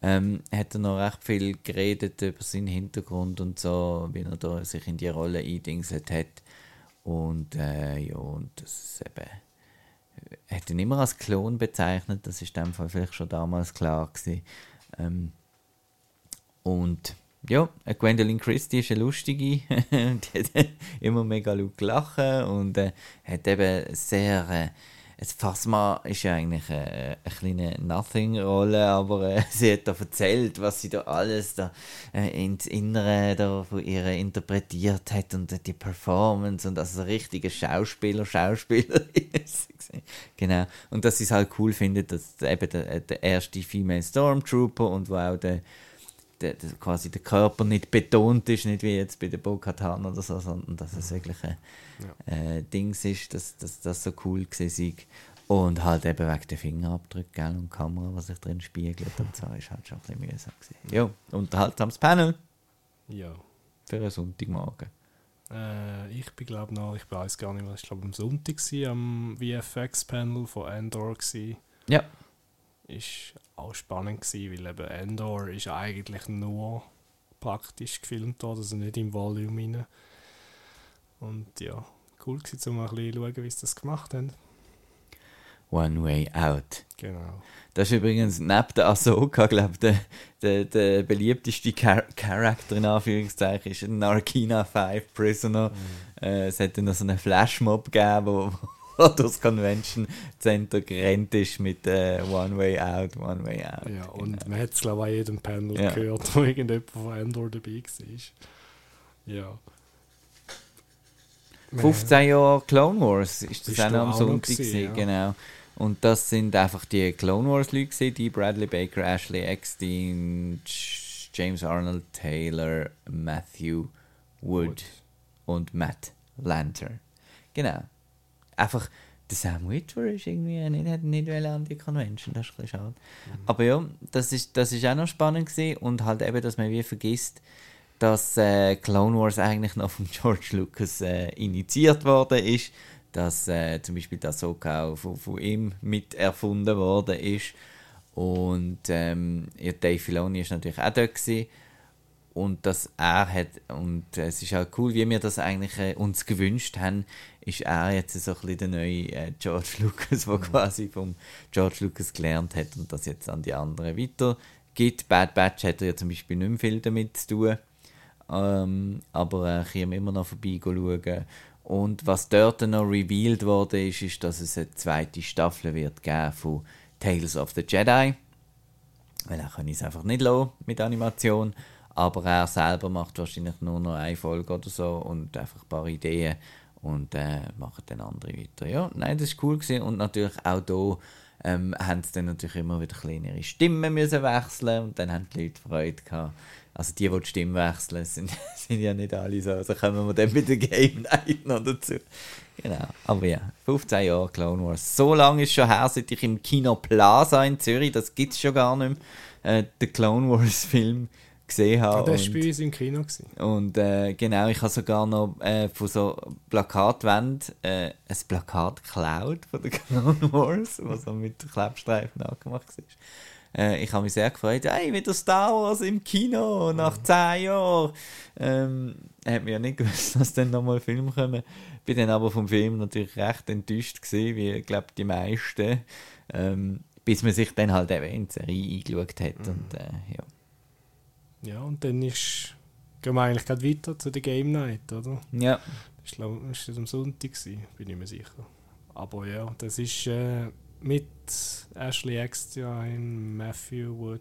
ähm, hat er noch recht viel geredet über seinen Hintergrund und so, wie er da sich in die Rolle eindingselt hat. Und äh, ja, und das ist eben hat ihn immer als Klon bezeichnet, das ist dem Fall vielleicht schon damals klar gewesen. Ähm, und ja, Gwendolyn Christie ist eine lustige, [laughs] die hat immer mega laut gelachen und äh, hat eben sehr äh, Phasma ist ja eigentlich eine, eine kleine Nothing-Rolle, aber äh, [laughs] sie hat da erzählt, was sie da alles da äh, ins Innere da von ihr interpretiert hat und äh, die Performance und also ein richtiger Schauspieler, Schauspielerin [laughs] Genau. Und dass sie es halt cool findet, dass eben der, der erste Female Stormtrooper und wo auch der der, der, quasi der Körper nicht betont ist, nicht wie jetzt bei der Bo-Katan oder so, sondern dass es wirklich ein ja. äh, Dings ist, dass, dass das so cool war. Und halt eben wegen der Fingerabdrücke und Kamera, was sich drin spiegelt und so, ist halt schon ein bisschen mühsam gewesen. Ja, unterhaltsames Panel. Ja. Für einen Sonntagmorgen. Äh, ich bin glaube noch, ich weiß gar nicht mehr, ich glaube am Sonntag war am VFX-Panel von Andor. Gewesen. Ja. Ist auch spannend gewesen, weil eben Endor ist eigentlich nur praktisch gefilmt worden, also nicht im Volume rein. Und ja, cool gewesen, um mal ein bisschen schauen, wie sie das gemacht haben. One Way Out. Genau. Das ist übrigens neben der Ahsoka, glaube ich, der, der, der beliebteste Char Charakter in Anführungszeichen ist ein Narkina 5 Prisoner. Mhm. Äh, es hat dann noch so einen Flashmob gegeben, wo, das Convention Center gerannt ist mit äh, One Way Out, One Way Out. Ja, und genau. man hat es glaube ich an jedem Panel ja. gehört, wo irgendjemand von Endor dabei war. Ja. 15 Jahre Clone Wars ist das auch noch am Sonntag gewesen, ja. genau. Und das sind einfach die Clone Wars Leute die Bradley Baker, Ashley Eckstein, James Arnold Taylor, Matthew Wood, Wood. und Matt Lanter. Genau einfach, der Sam Witwer ist irgendwie nicht, hat nicht an die Convention, das ist ein bisschen schade. Mhm. Aber ja, das ist, das ist auch noch spannend gewesen und halt eben, dass man wie vergisst, dass äh, Clone Wars eigentlich noch von [laughs] George Lucas äh, initiiert worden ist, dass äh, zum Beispiel das Soka auch von, von ihm mit erfunden worden ist und ähm, ja, Dave Filoni ist natürlich auch dort gewesen und dass er hat und es ist auch cool, wie wir das eigentlich äh, uns gewünscht haben, ist er jetzt so ein bisschen der neue äh, George [laughs] Lucas, der mhm. quasi vom George Lucas gelernt hat und das jetzt an die anderen weitergibt. Bad Batch hat er ja zum Beispiel nicht mehr viel damit zu tun, ähm, aber er äh, kann immer noch vorbei schauen. Und was dort noch revealed wurde, ist, ist, dass es eine zweite Staffel wird geben von Tales of the Jedi. Weil er kann es einfach nicht lassen mit Animation aber er selber macht wahrscheinlich nur noch eine Folge oder so und einfach ein paar Ideen und äh, machen dann andere weiter. Ja, nein, das war cool gewesen. und natürlich auch hier ähm, haben sie dann natürlich immer wieder kleinere Stimmen müssen wechseln und dann haben die Leute Freude gehabt. Also die, die die Stimme wechseln, [laughs] sind, sind ja nicht alle so. Also kommen wir dann mit dem Game Night noch dazu. Genau, aber ja, 15 Jahre Clone Wars. So lange ist schon her, seit ich im Kino Plaza in Zürich, das gibt es schon gar nicht mehr, äh, den Clone Wars Film gesehen habe. Ja, das war bei uns im Kino. Gewesen. Und äh, genau, ich habe sogar noch äh, von so Plakatwänden äh, ein Plakat geklaut von der [laughs] Clone Wars, was so mit Klebstreifen nachgemacht war. Äh, ich habe mich sehr gefreut, hey, wieder Star Wars im Kino nach mhm. zehn Jahren. Ähm, hat mir ja nicht [laughs] gewusst, dass dann nochmal Film kommen. Bin dann aber vom Film natürlich recht enttäuscht gewesen, wie ich glaube die meisten. Ähm, bis man sich dann halt eben in die Serie eingeschaut hat. Mhm. Und, äh, ja. Ja, und dann ist, gehen wir eigentlich gerade weiter zu der Game Night, oder? Ja. Das war das am Sonntag, gewesen, bin ich mir sicher. Aber ja, das ist äh, mit Ashley Eckstein, Matthew Wood,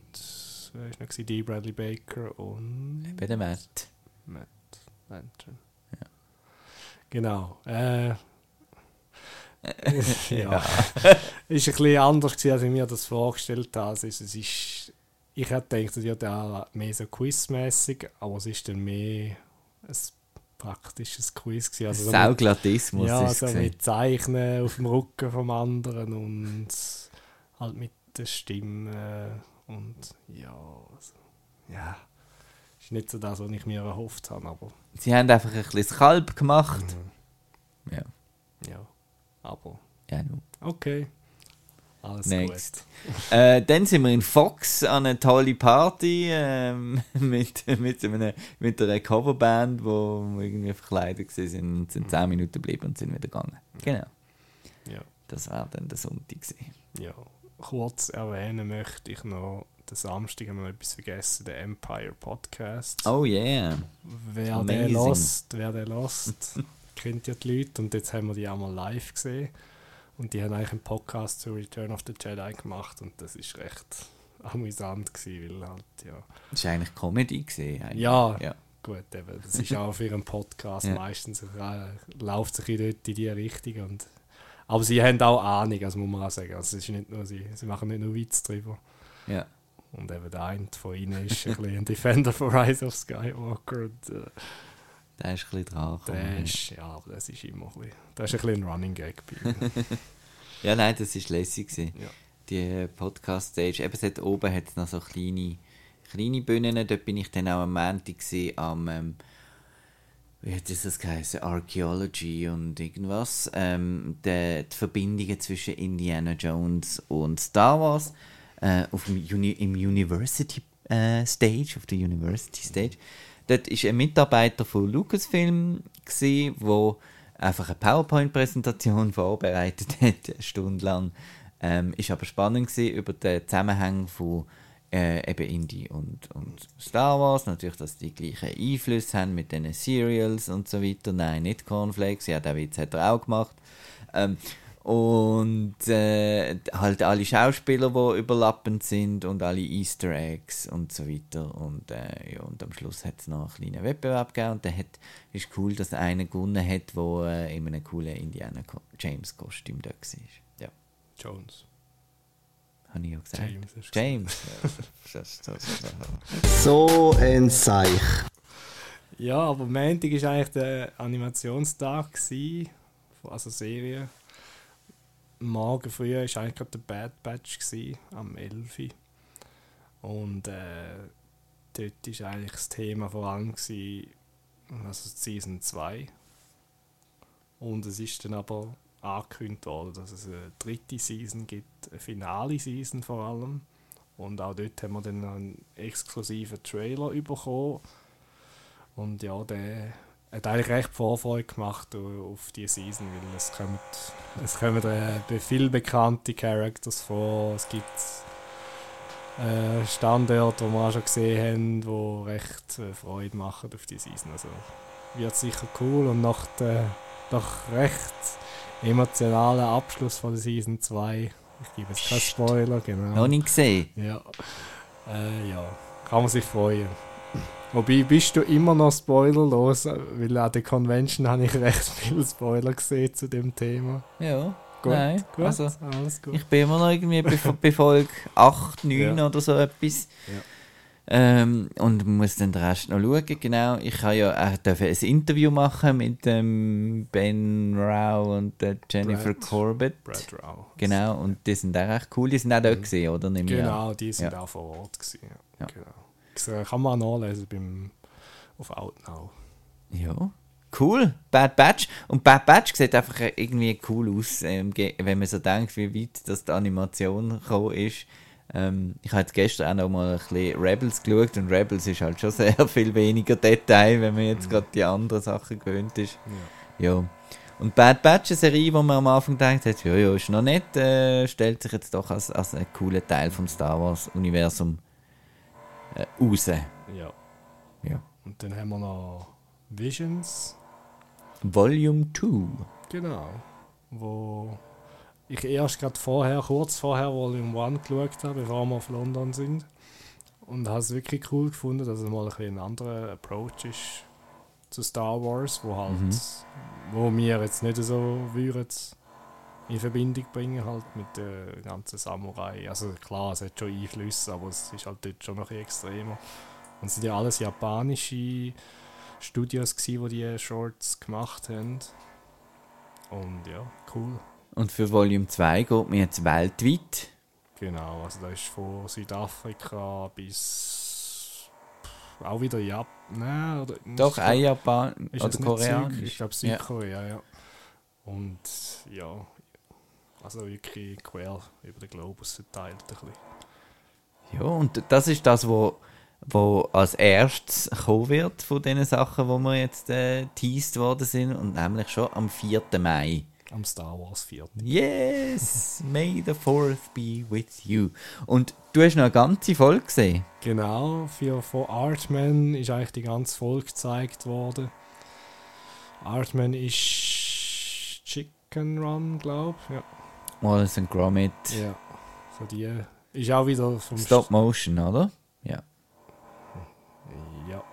wer war noch? D. Bradley Baker und... Bei der Matt. Matt Lantern. Ja. Genau. Äh, [laughs] [laughs] ja. ja. ist ein bisschen anders gewesen, als ich mir das vorgestellt habe. Also es ist ich hätte gedacht, es wird auch mehr so quizmäßig, aber es ist dann mehr ein praktisches Quiz gewesen. Also Sauglatismus ja, ist so mit Zeichnen auf dem Rücken vom anderen und halt mit der Stimme und ja, also, ja, ist nicht so das, was ich mir erhofft habe, aber... Sie haben einfach ein bisschen Kalb gemacht. Mhm. Ja. Ja, aber... Ja, no. Okay. Alles Next. [laughs] äh, dann sind wir in Fox an einer tolle Party ähm, [laughs] mit, mit, einer, mit einer Coverband, wo wir irgendwie verkleidet waren und sind 10 Minuten geblieben und sind wieder gegangen. Genau. Ja. Das war dann der Sonntag. Gewesen. Ja. Kurz erwähnen möchte ich noch, den Samstag haben wir noch etwas vergessen, den Empire Podcast. Oh yeah. Wer Amazing. den lost, wer den lost, kennt ja die Leute und jetzt haben wir die auch mal live gesehen. Und die haben eigentlich einen Podcast zu Return of the Jedi gemacht und das ist recht amüsant gewesen, weil halt, ja. Das war eigentlich Comedy. Gewesen, eigentlich. Ja, ja. gut, eben, das ist auch für einen Podcast [laughs] Ja. meistens, äh, läuft sich dort in die Richtung und aber sie haben auch Ahnung, also muss man auch sagen. Also es ist nicht nur, sie, sie machen nicht nur Witz drüber. ja. Und eben der eine von ihnen ist ein, ein Defender von Rise of Skywalker. Und, äh, Der ist ein bisschen dran. der ist, ja, aber das ist immer ein bisschen, das ist ein bisschen ein Running Gag bei. [laughs] Ja, nein, das war lässig. Gewesen. Ja. Die Podcast-Stage. Eben, es hat oben hat noch so kleine, kleine Bühnen. Dort bin ich dann auch am Montag gewesen, am, ähm, wie hat das geheißen? Archaeology und irgendwas. Ähm, die, die Verbindungen zwischen Indiana Jones und Star Wars äh, auf dem Uni im University äh, Stage, auf der University Stage. Dort war ein Mitarbeiter von Lucasfilm, wo einfach eine PowerPoint-Präsentation [laughs] vorbereitet hat, eine Stunde lang. Ähm, ist aber spannend über den Zusammenhang von äh, eben Indie und, und Star Wars. Natürlich, dass die gleichen Einflüsse haben mit den Serials und so weiter. Nein, nicht Cornflakes. Ja, der Witz hat er auch gemacht. Ähm, und äh, halt alle Schauspieler, die überlappend sind und alle Easter Eggs und so weiter. Und, äh, ja, und am Schluss hat es noch einen kleinen Wettbewerb gegeben. Und der hat, ist cool, dass einer gewonnen hat, der äh, in einem coolen Indiana James Kostüm da war. Ja, Jones. habe ich ja gesagt. James hast James. [laughs] Das- So ein Seich. Ja, aber Montag war eigentlich der Animationstag, gewesen, also Serie. Morgen früh war eigentlich gerade der Bad Batch, gewesen, am 11. Uhr. Und äh, dort war eigentlich das Thema vor allem, gewesen, also Season 2. Und es ist dann aber angekündigt worden, dass es eine dritte Season gibt, eine finale Season vor allem. Und auch dort haben wir dann einen exklusiven Trailer bekommen. Und ja, der hat eigentlich recht Vorfreude gemacht au- auf die Season, weil es kommen, es kommen äh, viele bekannte Characters vor. Es gibt äh, Standorte, die wir schon gesehen haben, die recht äh, Freude machen auf die Season. Also wird sicher cool und nach der doch recht emotionalen Abschluss von der Season 2, ich gebe jetzt keinen. Spoiler, genau. Noch nicht gesehen. Ja. Äh, ja, kann man sich freuen. Wobei, bist du immer noch spoilerlos? Weil an der Convention habe ich recht viele Spoiler gesehen zu dem Thema. Ja. Gut, Nein, gut, also alles gut. ich bin immer noch irgendwie bei, bei Folge [laughs] 8, 9 Ja. oder so etwas. Ja. Ähm, und muss dann den Rest noch schauen. Genau, ich habe ja auch dürfen ein Interview machen mit dem Ben Rao und der Jennifer Brad. Corbett. Brad Rao. Genau, und die sind auch recht cool. Die sind auch dort Mhm. gesehen, oder? Nehme. Genau, die sind Ja. auch vor Ort. Gewesen, ja. Ja. Genau. Das äh, kann man nachlesen beim, auf Outnow. Ja. Cool, Bad Batch. Und Bad Batch sieht einfach irgendwie cool aus, ähm, wenn man so denkt, wie weit das die Animation gekommen ist. Ähm, ich habe gestern auch noch mal ein bisschen Rebels geschaut und Rebels ist halt schon [laughs] sehr viel weniger Detail, wenn man jetzt gerade die anderen Sachen gewöhnt ist. Ja. Ja. Und Bad Batch, eine Serie, wo man am Anfang denkt, hat, ja, ja, ist noch nett, äh, stellt sich jetzt doch als, als ein cooler Teil vom Star Wars-Universum äh, raus. ja. Ja. Und dann haben wir noch Visions. Volume 2. Genau. Wo ich erst gerade vorher, kurz vorher Volume 1 geschaut habe, bevor wir auf London sind. Und habe es wirklich cool gefunden, dass es mal ein, ein anderer Approach ist zu Star Wars, wo halt, Mhm. wo wir jetzt nicht so würden in Verbindung bringen halt mit der ganzen Samurai. Also klar, es hat schon Einflüsse, aber es ist halt dort schon noch ein extremer. Und es sind ja alles japanische Studios gewesen, die die Shorts gemacht haben. Und ja, cool. Und für Volume 2 geht man jetzt weltweit. Genau, also da ist von Südafrika bis auch wieder Japan. Nein, oder Doch, ein Japan oder Koreanisch. Ich glaube Südkorea, ja. ja. Und ja, also wirklich quer über den Globus verteilt ein bisschen. Ja, und das ist das, wo, wo als erstes kommen wird von den Sachen, wo wir jetzt äh, teased worden sind, und nämlich schon am 4. Mai. Am Star Wars 4. Yes! May the 4th be with you. Und du hast noch eine ganze Folge gesehen. Genau, für, von Artman ist eigentlich die ganze Folge gezeigt worden. Artman ist Chicken Run, glaube ich. Ja. Wallace and Gromit. Ja, so die. Ist auch wieder vom Stop Motion, oder? Ja. Ja.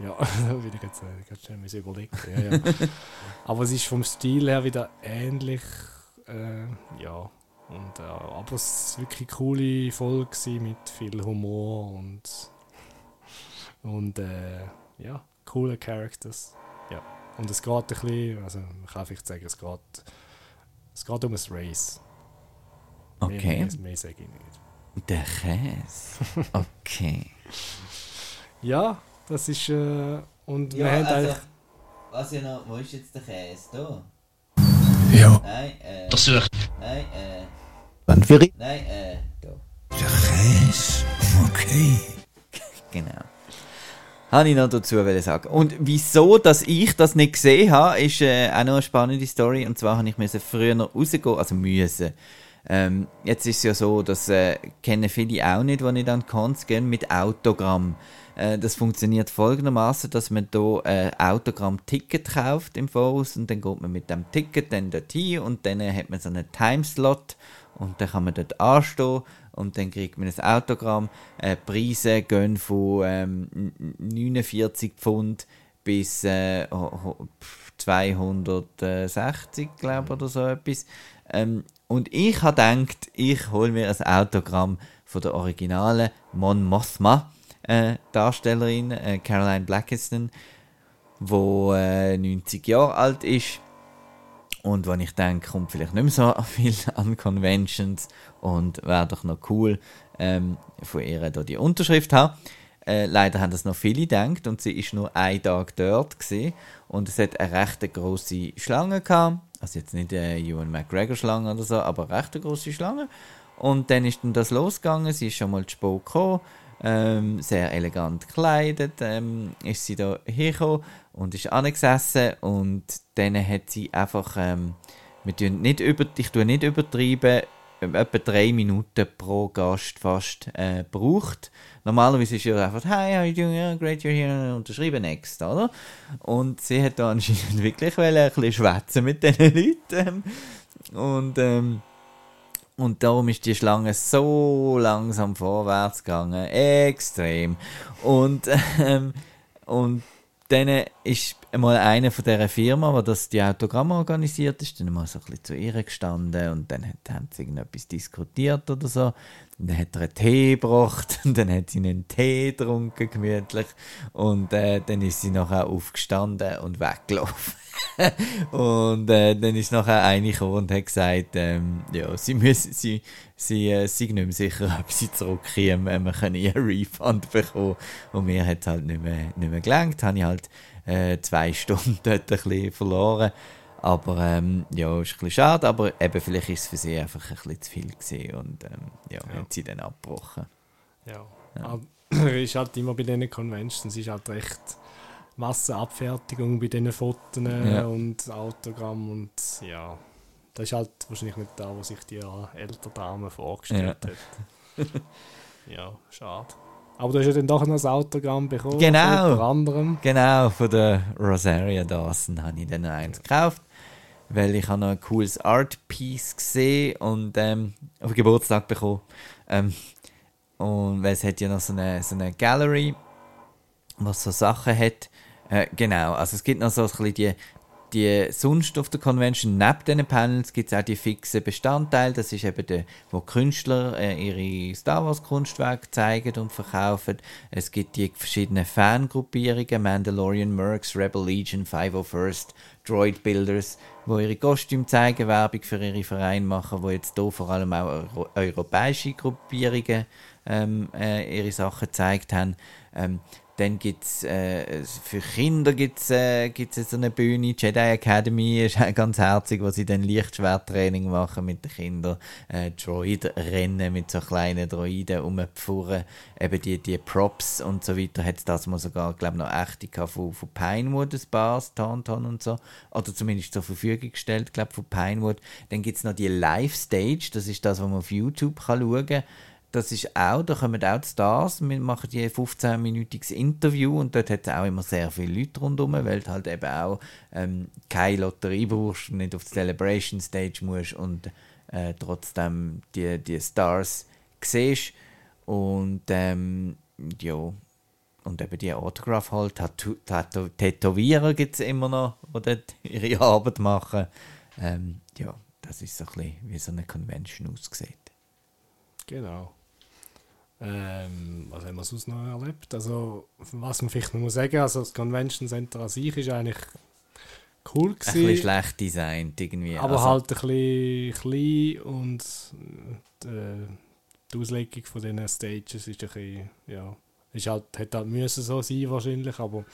Ja, [laughs] da will ich jetzt äh, ganz schnell müssen überlegen. Ja, ja. [laughs] aber es ist vom Stil her wieder ähnlich. Äh, ja. Und, äh, aber es war wirklich eine coole Folge mit viel Humor und. Und äh, ja, coole Characters. Ja. Und es geht ein bisschen, also man kann vielleicht sagen, es geht es geht um ein Race. Okay. Mehr, mehr, mehr sage ich nicht. Der Käse. [laughs] Okay. ja, das ist. Äh, und ja, wir haben also, eigentlich. Was ja noch. Wo ist jetzt der Käse? Da? Ja. Nein, äh. Das sucht. Nein, äh. Wann für Nein, äh. Da. Der Käse. Okay. genau habe ich noch dazu sagen. Und wieso, dass ich das nicht gesehen habe, ist äh, auch noch eine spannende Story. Und zwar habe ich müssen früher noch rausgehen, also müssen. Ähm, jetzt ist es ja so, dass äh, kennen viele auch nicht, die nicht an Cons gehen, mit Autogramm. Äh, das funktioniert folgendermaßen, dass man hier ein äh, Autogramm-Ticket kauft im Voraus und dann geht man mit dem Ticket dann dorthin und dann hat man so einen Timeslot und dann kann man dort anstehen und dann kriegt man ein Autogramm. Äh, Preise gehen von ähm, 49 Pfund bis äh, 260, glaube oder so etwas. Ähm, und ich habe gedacht, ich hole mir ein Autogramm von der originalen Mon Mothma äh, Darstellerin äh, Caroline Blackiston, wo äh, 90 Jahre alt ist und wenn ich denke, kommt vielleicht nicht mehr so [laughs] viel an Conventions und wäre doch noch cool, ähm, von ihr da die Unterschrift haben. Äh, leider haben das noch viele gedacht und sie ist nur einen Tag dort gewesen. und es hat eine recht große Schlange gehabt. Also jetzt nicht eine Ewan McGregor Schlange oder so, aber eine recht große Schlange. Und dann ist dann das losgegangen. Sie ist schon mal zu spät gekommen ähm, sehr elegant gekleidet, ähm, ist sie da hergekommen und ist angesessen und dann hat sie einfach, ähm, wir nicht über, ich tue nicht übertreiben, etwa drei Minuten pro Gast fast äh, braucht. Normalerweise ist ja einfach, hi, how you doing? Yeah, great, you're here, unterschreiben, next, oder? Und sie hat da anscheinend [laughs] wirklich ein bisschen schwätzen mit diesen Leuten. Und, ähm, und darum ist die Schlange so langsam vorwärts gegangen. Extrem. Und, [laughs] ähm, und dann ist einmal einer von dieser Firma, die das die Autogramme organisiert ist, dann mal so ein bisschen zu ihr gestanden und dann hat, haben sie irgendetwas diskutiert oder so. Und dann hat er einen Tee gebracht [laughs] und dann hat sie einen Tee getrunken, gemütlich. Und äh, dann ist sie nachher aufgestanden und weggelaufen. [laughs] und äh, dann ist nachher eine gekommen und hat gesagt, ähm, ja, sie müssen, sie, sie äh, sind nicht mehr sicher, [laughs] ob sie zurückkommen, wir können ihren Refund bekommen. Und mir hat es halt nicht mehr, nicht mehr gelangt, habe ich halt äh, zwei [laughs] Stunden dort ein bisschen verloren. Aber ähm, ja, ist ein bisschen schade, aber eben vielleicht ist es für sie einfach ein bisschen zu viel gewesen und ähm, ja, ja. hat sie dann abgebrochen. Ja, ja. Aber, [clears throat] ist halt immer bei diesen Conventions, ist halt recht Massenabfertigung bei diesen Fotos ja. und Autogramm und ja, das ist halt wahrscheinlich nicht da, was sich die ältere Dame vorgestellt ja. hat. [laughs] ja, schade. Aber du hast ja dann doch noch ein Autogramm bekommen. Genau. Von anderem. Genau, von der Rosaria Dawson habe ich dann noch eins gekauft. Weil ich habe noch ein cooles Art Piece gesehen und ähm, auf den Geburtstag bekommen. Ähm, und weil es hat ja noch so eine, so eine Gallery, was so Sachen hat. Äh, genau, also es gibt noch so ein bisschen die, die sonst auf der Convention, neben diesen Panels, gibt es auch die fixen Bestandteile. Das ist eben der, wo Künstler äh, ihre Star Wars Kunstwerke zeigen und verkaufen. Es gibt die verschiedenen Fangruppierungen, Mandalorian Mercs, Rebel Legion, 501st, Droid Builders, wo ihre Kostüme zeigen, Werbung für ihre Vereine machen, wo jetzt hier vor allem auch Euro europäische Gruppierungen ähm, äh, ihre Sachen gezeigt haben. Ähm, dann gibt es äh, für Kinder gibt's, äh, gibt's so eine Bühne, Jedi Academy ist [laughs] ganz herzig, wo sie dann Lichtschwerttraining machen mit den Kindern, äh, Droid-Rennen mit so kleinen Droiden rumpfuhren, eben die, die Props und so weiter, hat das mal sogar, glaube noch echte von, von Pinewood, ein Bars, Tauntaun und so, oder zumindest zur Verfügung gestellt, glaube von Pinewood. Dann gibt es noch die Live-Stage, das ist das, was man auf YouTube kann schauen kann, das ist auch, da kommen auch die Stars, wir machen die 15-minütiges Interview und dort hat es auch immer sehr viele Leute rundherum, weil du halt eben auch ähm, keine Lotterie brauchst, nicht auf die Celebration Stage musst und äh, trotzdem die, die Stars siehst und ähm, ja, und eben die Autograph halt, Tato Tätowierer gibt es immer noch, die dort ihre Arbeit machen. Ähm, ja, das ist so ein bisschen wie so eine Convention aussieht. Genau. Ähm, was haben wir sonst noch erlebt? Also, was man vielleicht noch muss sagen, also das Convention Center an sich ist eigentlich cool gewesen. Ein bisschen schlecht designt irgendwie. Aber also, halt ein bisschen klein und die, äh, die Auslegung von diesen Stages ist ein bisschen, ja, ist halt, hätte halt müssen so sein wahrscheinlich, aber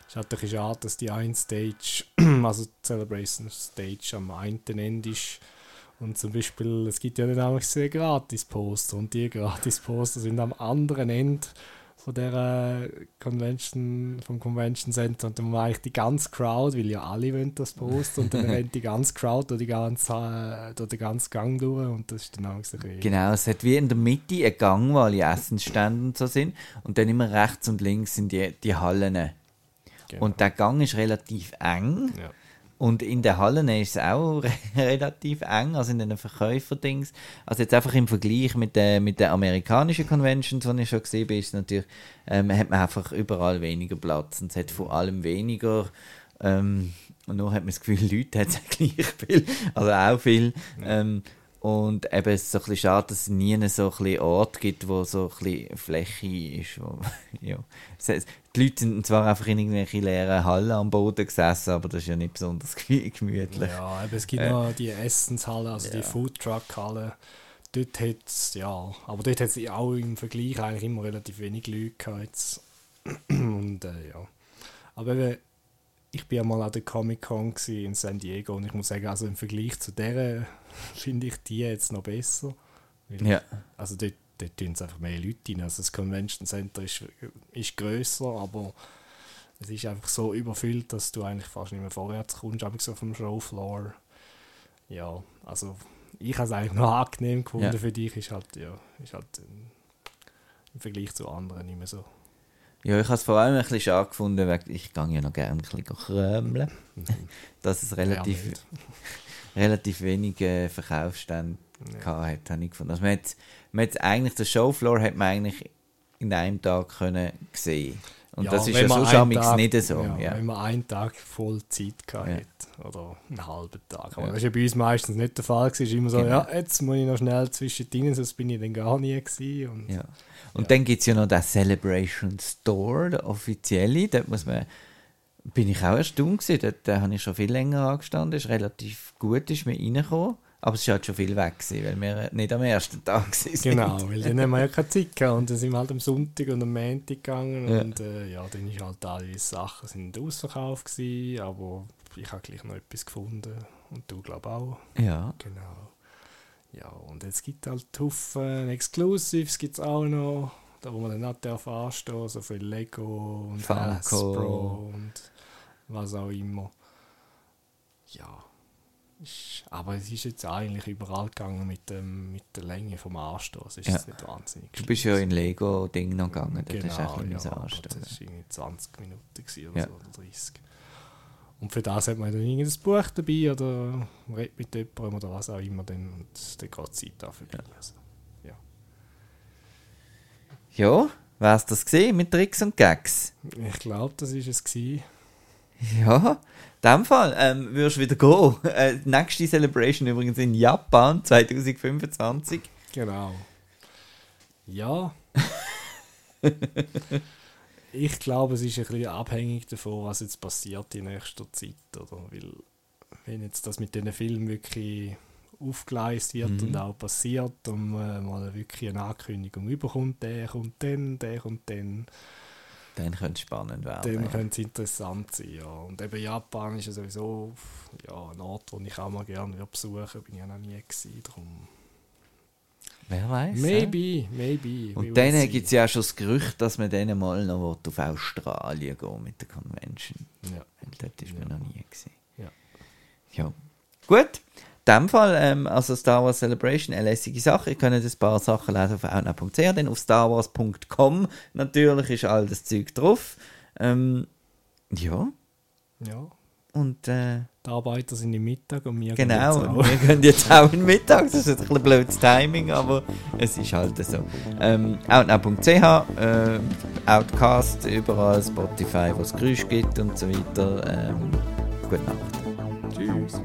es ist halt ein bisschen schade, dass die eine Stage, [clears throat] also die Celebration Stage am einen Ende ist und zum Beispiel, es gibt ja dann auch sehr Gratis-Poster und die Gratis-Poster sind am anderen Ende von der Convention, vom Convention Center und dann war eigentlich die ganze Crowd, weil ja alle wollen das Poster und dann [laughs] rennt die ganze Crowd durch, die ganze, äh, durch den ganzen Gang durch und das ist dann auch so Genau, es hat wie in der Mitte einen Gang, wo alle Essensstände und so sind und dann immer rechts und links sind die, die Hallen. Genau. Und der Gang ist relativ eng. Ja und in den Hallen ist es auch [laughs] relativ eng, also in den Verkäuferdings. Also jetzt einfach im Vergleich mit den, mit den amerikanischen Conventions, die ich schon gesehen habe, ist natürlich, ähm, hat man einfach überall weniger Platz und es hat vor allem weniger, ähm, und nur hat man das Gefühl, Leute hat es [laughs] gleich viel, also auch viel. Ähm, und eben es ist so ein bisschen schade, dass es nie einen so ein Ort gibt, wo so ein bisschen Fläche ist. Wo, [laughs] ja. Die Leute sind zwar einfach in irgendwelchen leeren Hallen am Boden gesessen, aber das ist ja nicht besonders [laughs] gemütlich. Ja, aber es gibt äh, noch die Essenshalle, also ja. die Foodtruck-Halle. Dort hat es, ja, aber dort hat es auch im Vergleich eigentlich immer relativ wenig Leute gehabt. [clears throat] Und äh, ja. Aber eben, ich bin ja mal an der Comic Con in San Diego und ich muss sagen, also im Vergleich zu der finde ich die jetzt noch besser. ja. Also dort, dort tun es einfach mehr Leute rein. Also das Convention Center ist, ist grösser, aber es ist einfach so überfüllt, dass du eigentlich fast nicht mehr vorwärts kommst, aber so auf dem Showfloor. Ja, also ich habe es eigentlich noch angenehm gefunden ja. für dich, ist halt, ja, ist halt im Vergleich zu anderen nicht mehr so. Ja, ich habe es vor allem ein bisschen schade gefunden, weil ich gehe ja noch gerne ein bisschen krömeln, mhm. dass es relativ, relativ wenige Verkaufsstände ja. hat, habe ich gefunden. Also man hat, man hat eigentlich, den Showfloor hat man eigentlich in einem Tag können sehen und ja, das ist ja so Tag, nicht so. Ja, ja. Wenn man einen Tag voll Zeit hatte ja. oder einen halben Tag. Aber das war bei uns meistens nicht der Fall. Es war immer so, genau. ja, jetzt muss ich noch schnell zwischendrin, sonst bin ich dann gar nie gewesen. Und, und dann gibt es ja noch den Celebration Store, der offizielle. Dort muss man bin ich auch erstaunt gewesen. Dort äh, habe ich schon viel länger angestanden. Es ist relativ gut, ist mir reingekommen. Aber es war halt schon viel weg, gewesen, weil wir nicht am ersten Tag waren. Genau, weil dann haben wir ja keine Zeit gehabt. Und dann sind wir halt am Sonntag und am Montag gegangen. Ja. Und äh, ja, dann ist halt alle Sachen sind ausverkauft gewesen, aber ich habe gleich noch etwas gefunden. Und du, glaube auch. Ja. Genau. Ja, und jetzt gibt es halt Haufen Exclusives, gibt es auch noch. Da wo man dann nicht darf anstehen, so viel Lego und Funko. Hasbro und was auch immer. Ja. Aber es ist jetzt eigentlich überall gegangen mit, dem, mit der Länge vom Anstoß. Ist ja. nicht wahnsinnig. Du bist ja in Lego-Ding noch gegangen. Genau, das ist ja, aber das war 20 Minuten oder ja. so, oder 30. Und für das hat man dann irgendein Buch dabei oder redet mit jemandem oder was auch immer, dann, und dann geht die Zeit auch vorbei. Ja. Also, ja. ja, war es das gesehen mit Tricks und Gags? Ich glaube, das war es. Gewesen. Ja, in dem Fall ähm, würdest du wieder gehen. [laughs] Äh, nächste Celebration übrigens in Japan 2025. Genau. Ja. [laughs] ich glaube, es ist ein bisschen abhängig davon, was jetzt passiert in nächster Zeit. Oder? Weil, wenn jetzt das mit diesen Filmen wirklich aufgeleistet wird mhm. und auch passiert und man mal wirklich eine Ankündigung überkommt, der kommt dann, der kommt dann. Dann könnte es spannend werden. Dann ja. könnte es interessant sein, ja. Und eben Japan ist ja sowieso ja, ein Ort, den ich auch mal gerne besuchen. Bin ich ja noch nie gewesen, darum Wer weiß. Maybe, ja? maybe. Und dann gibt es ja auch schon das Gerücht, dass man dann mal noch auf Australien gehen mit der Convention. Ja. Weil dort ist man ja. noch nie gesehen. Ja. ja. Gut. In dem Fall, ähm, also Star Wars Celebration, eine lässige Sache. Ihr könnt ein paar Sachen lesen auf outnow.ch, dann auf starwars.com. Natürlich ist all das Zeug drauf. Ähm, ja. Ja. Und äh, die Arbeiter sind im Mittag und wir genau, gehen wir gehen jetzt auch im Mittag. Das ist ein bisschen blödes Timing, aber es ist halt so. Ähm, outnow.ch, äh, Outcast, überall Spotify, wo es Geräusch gibt und so weiter. Ähm, gute Nacht. Tschüss.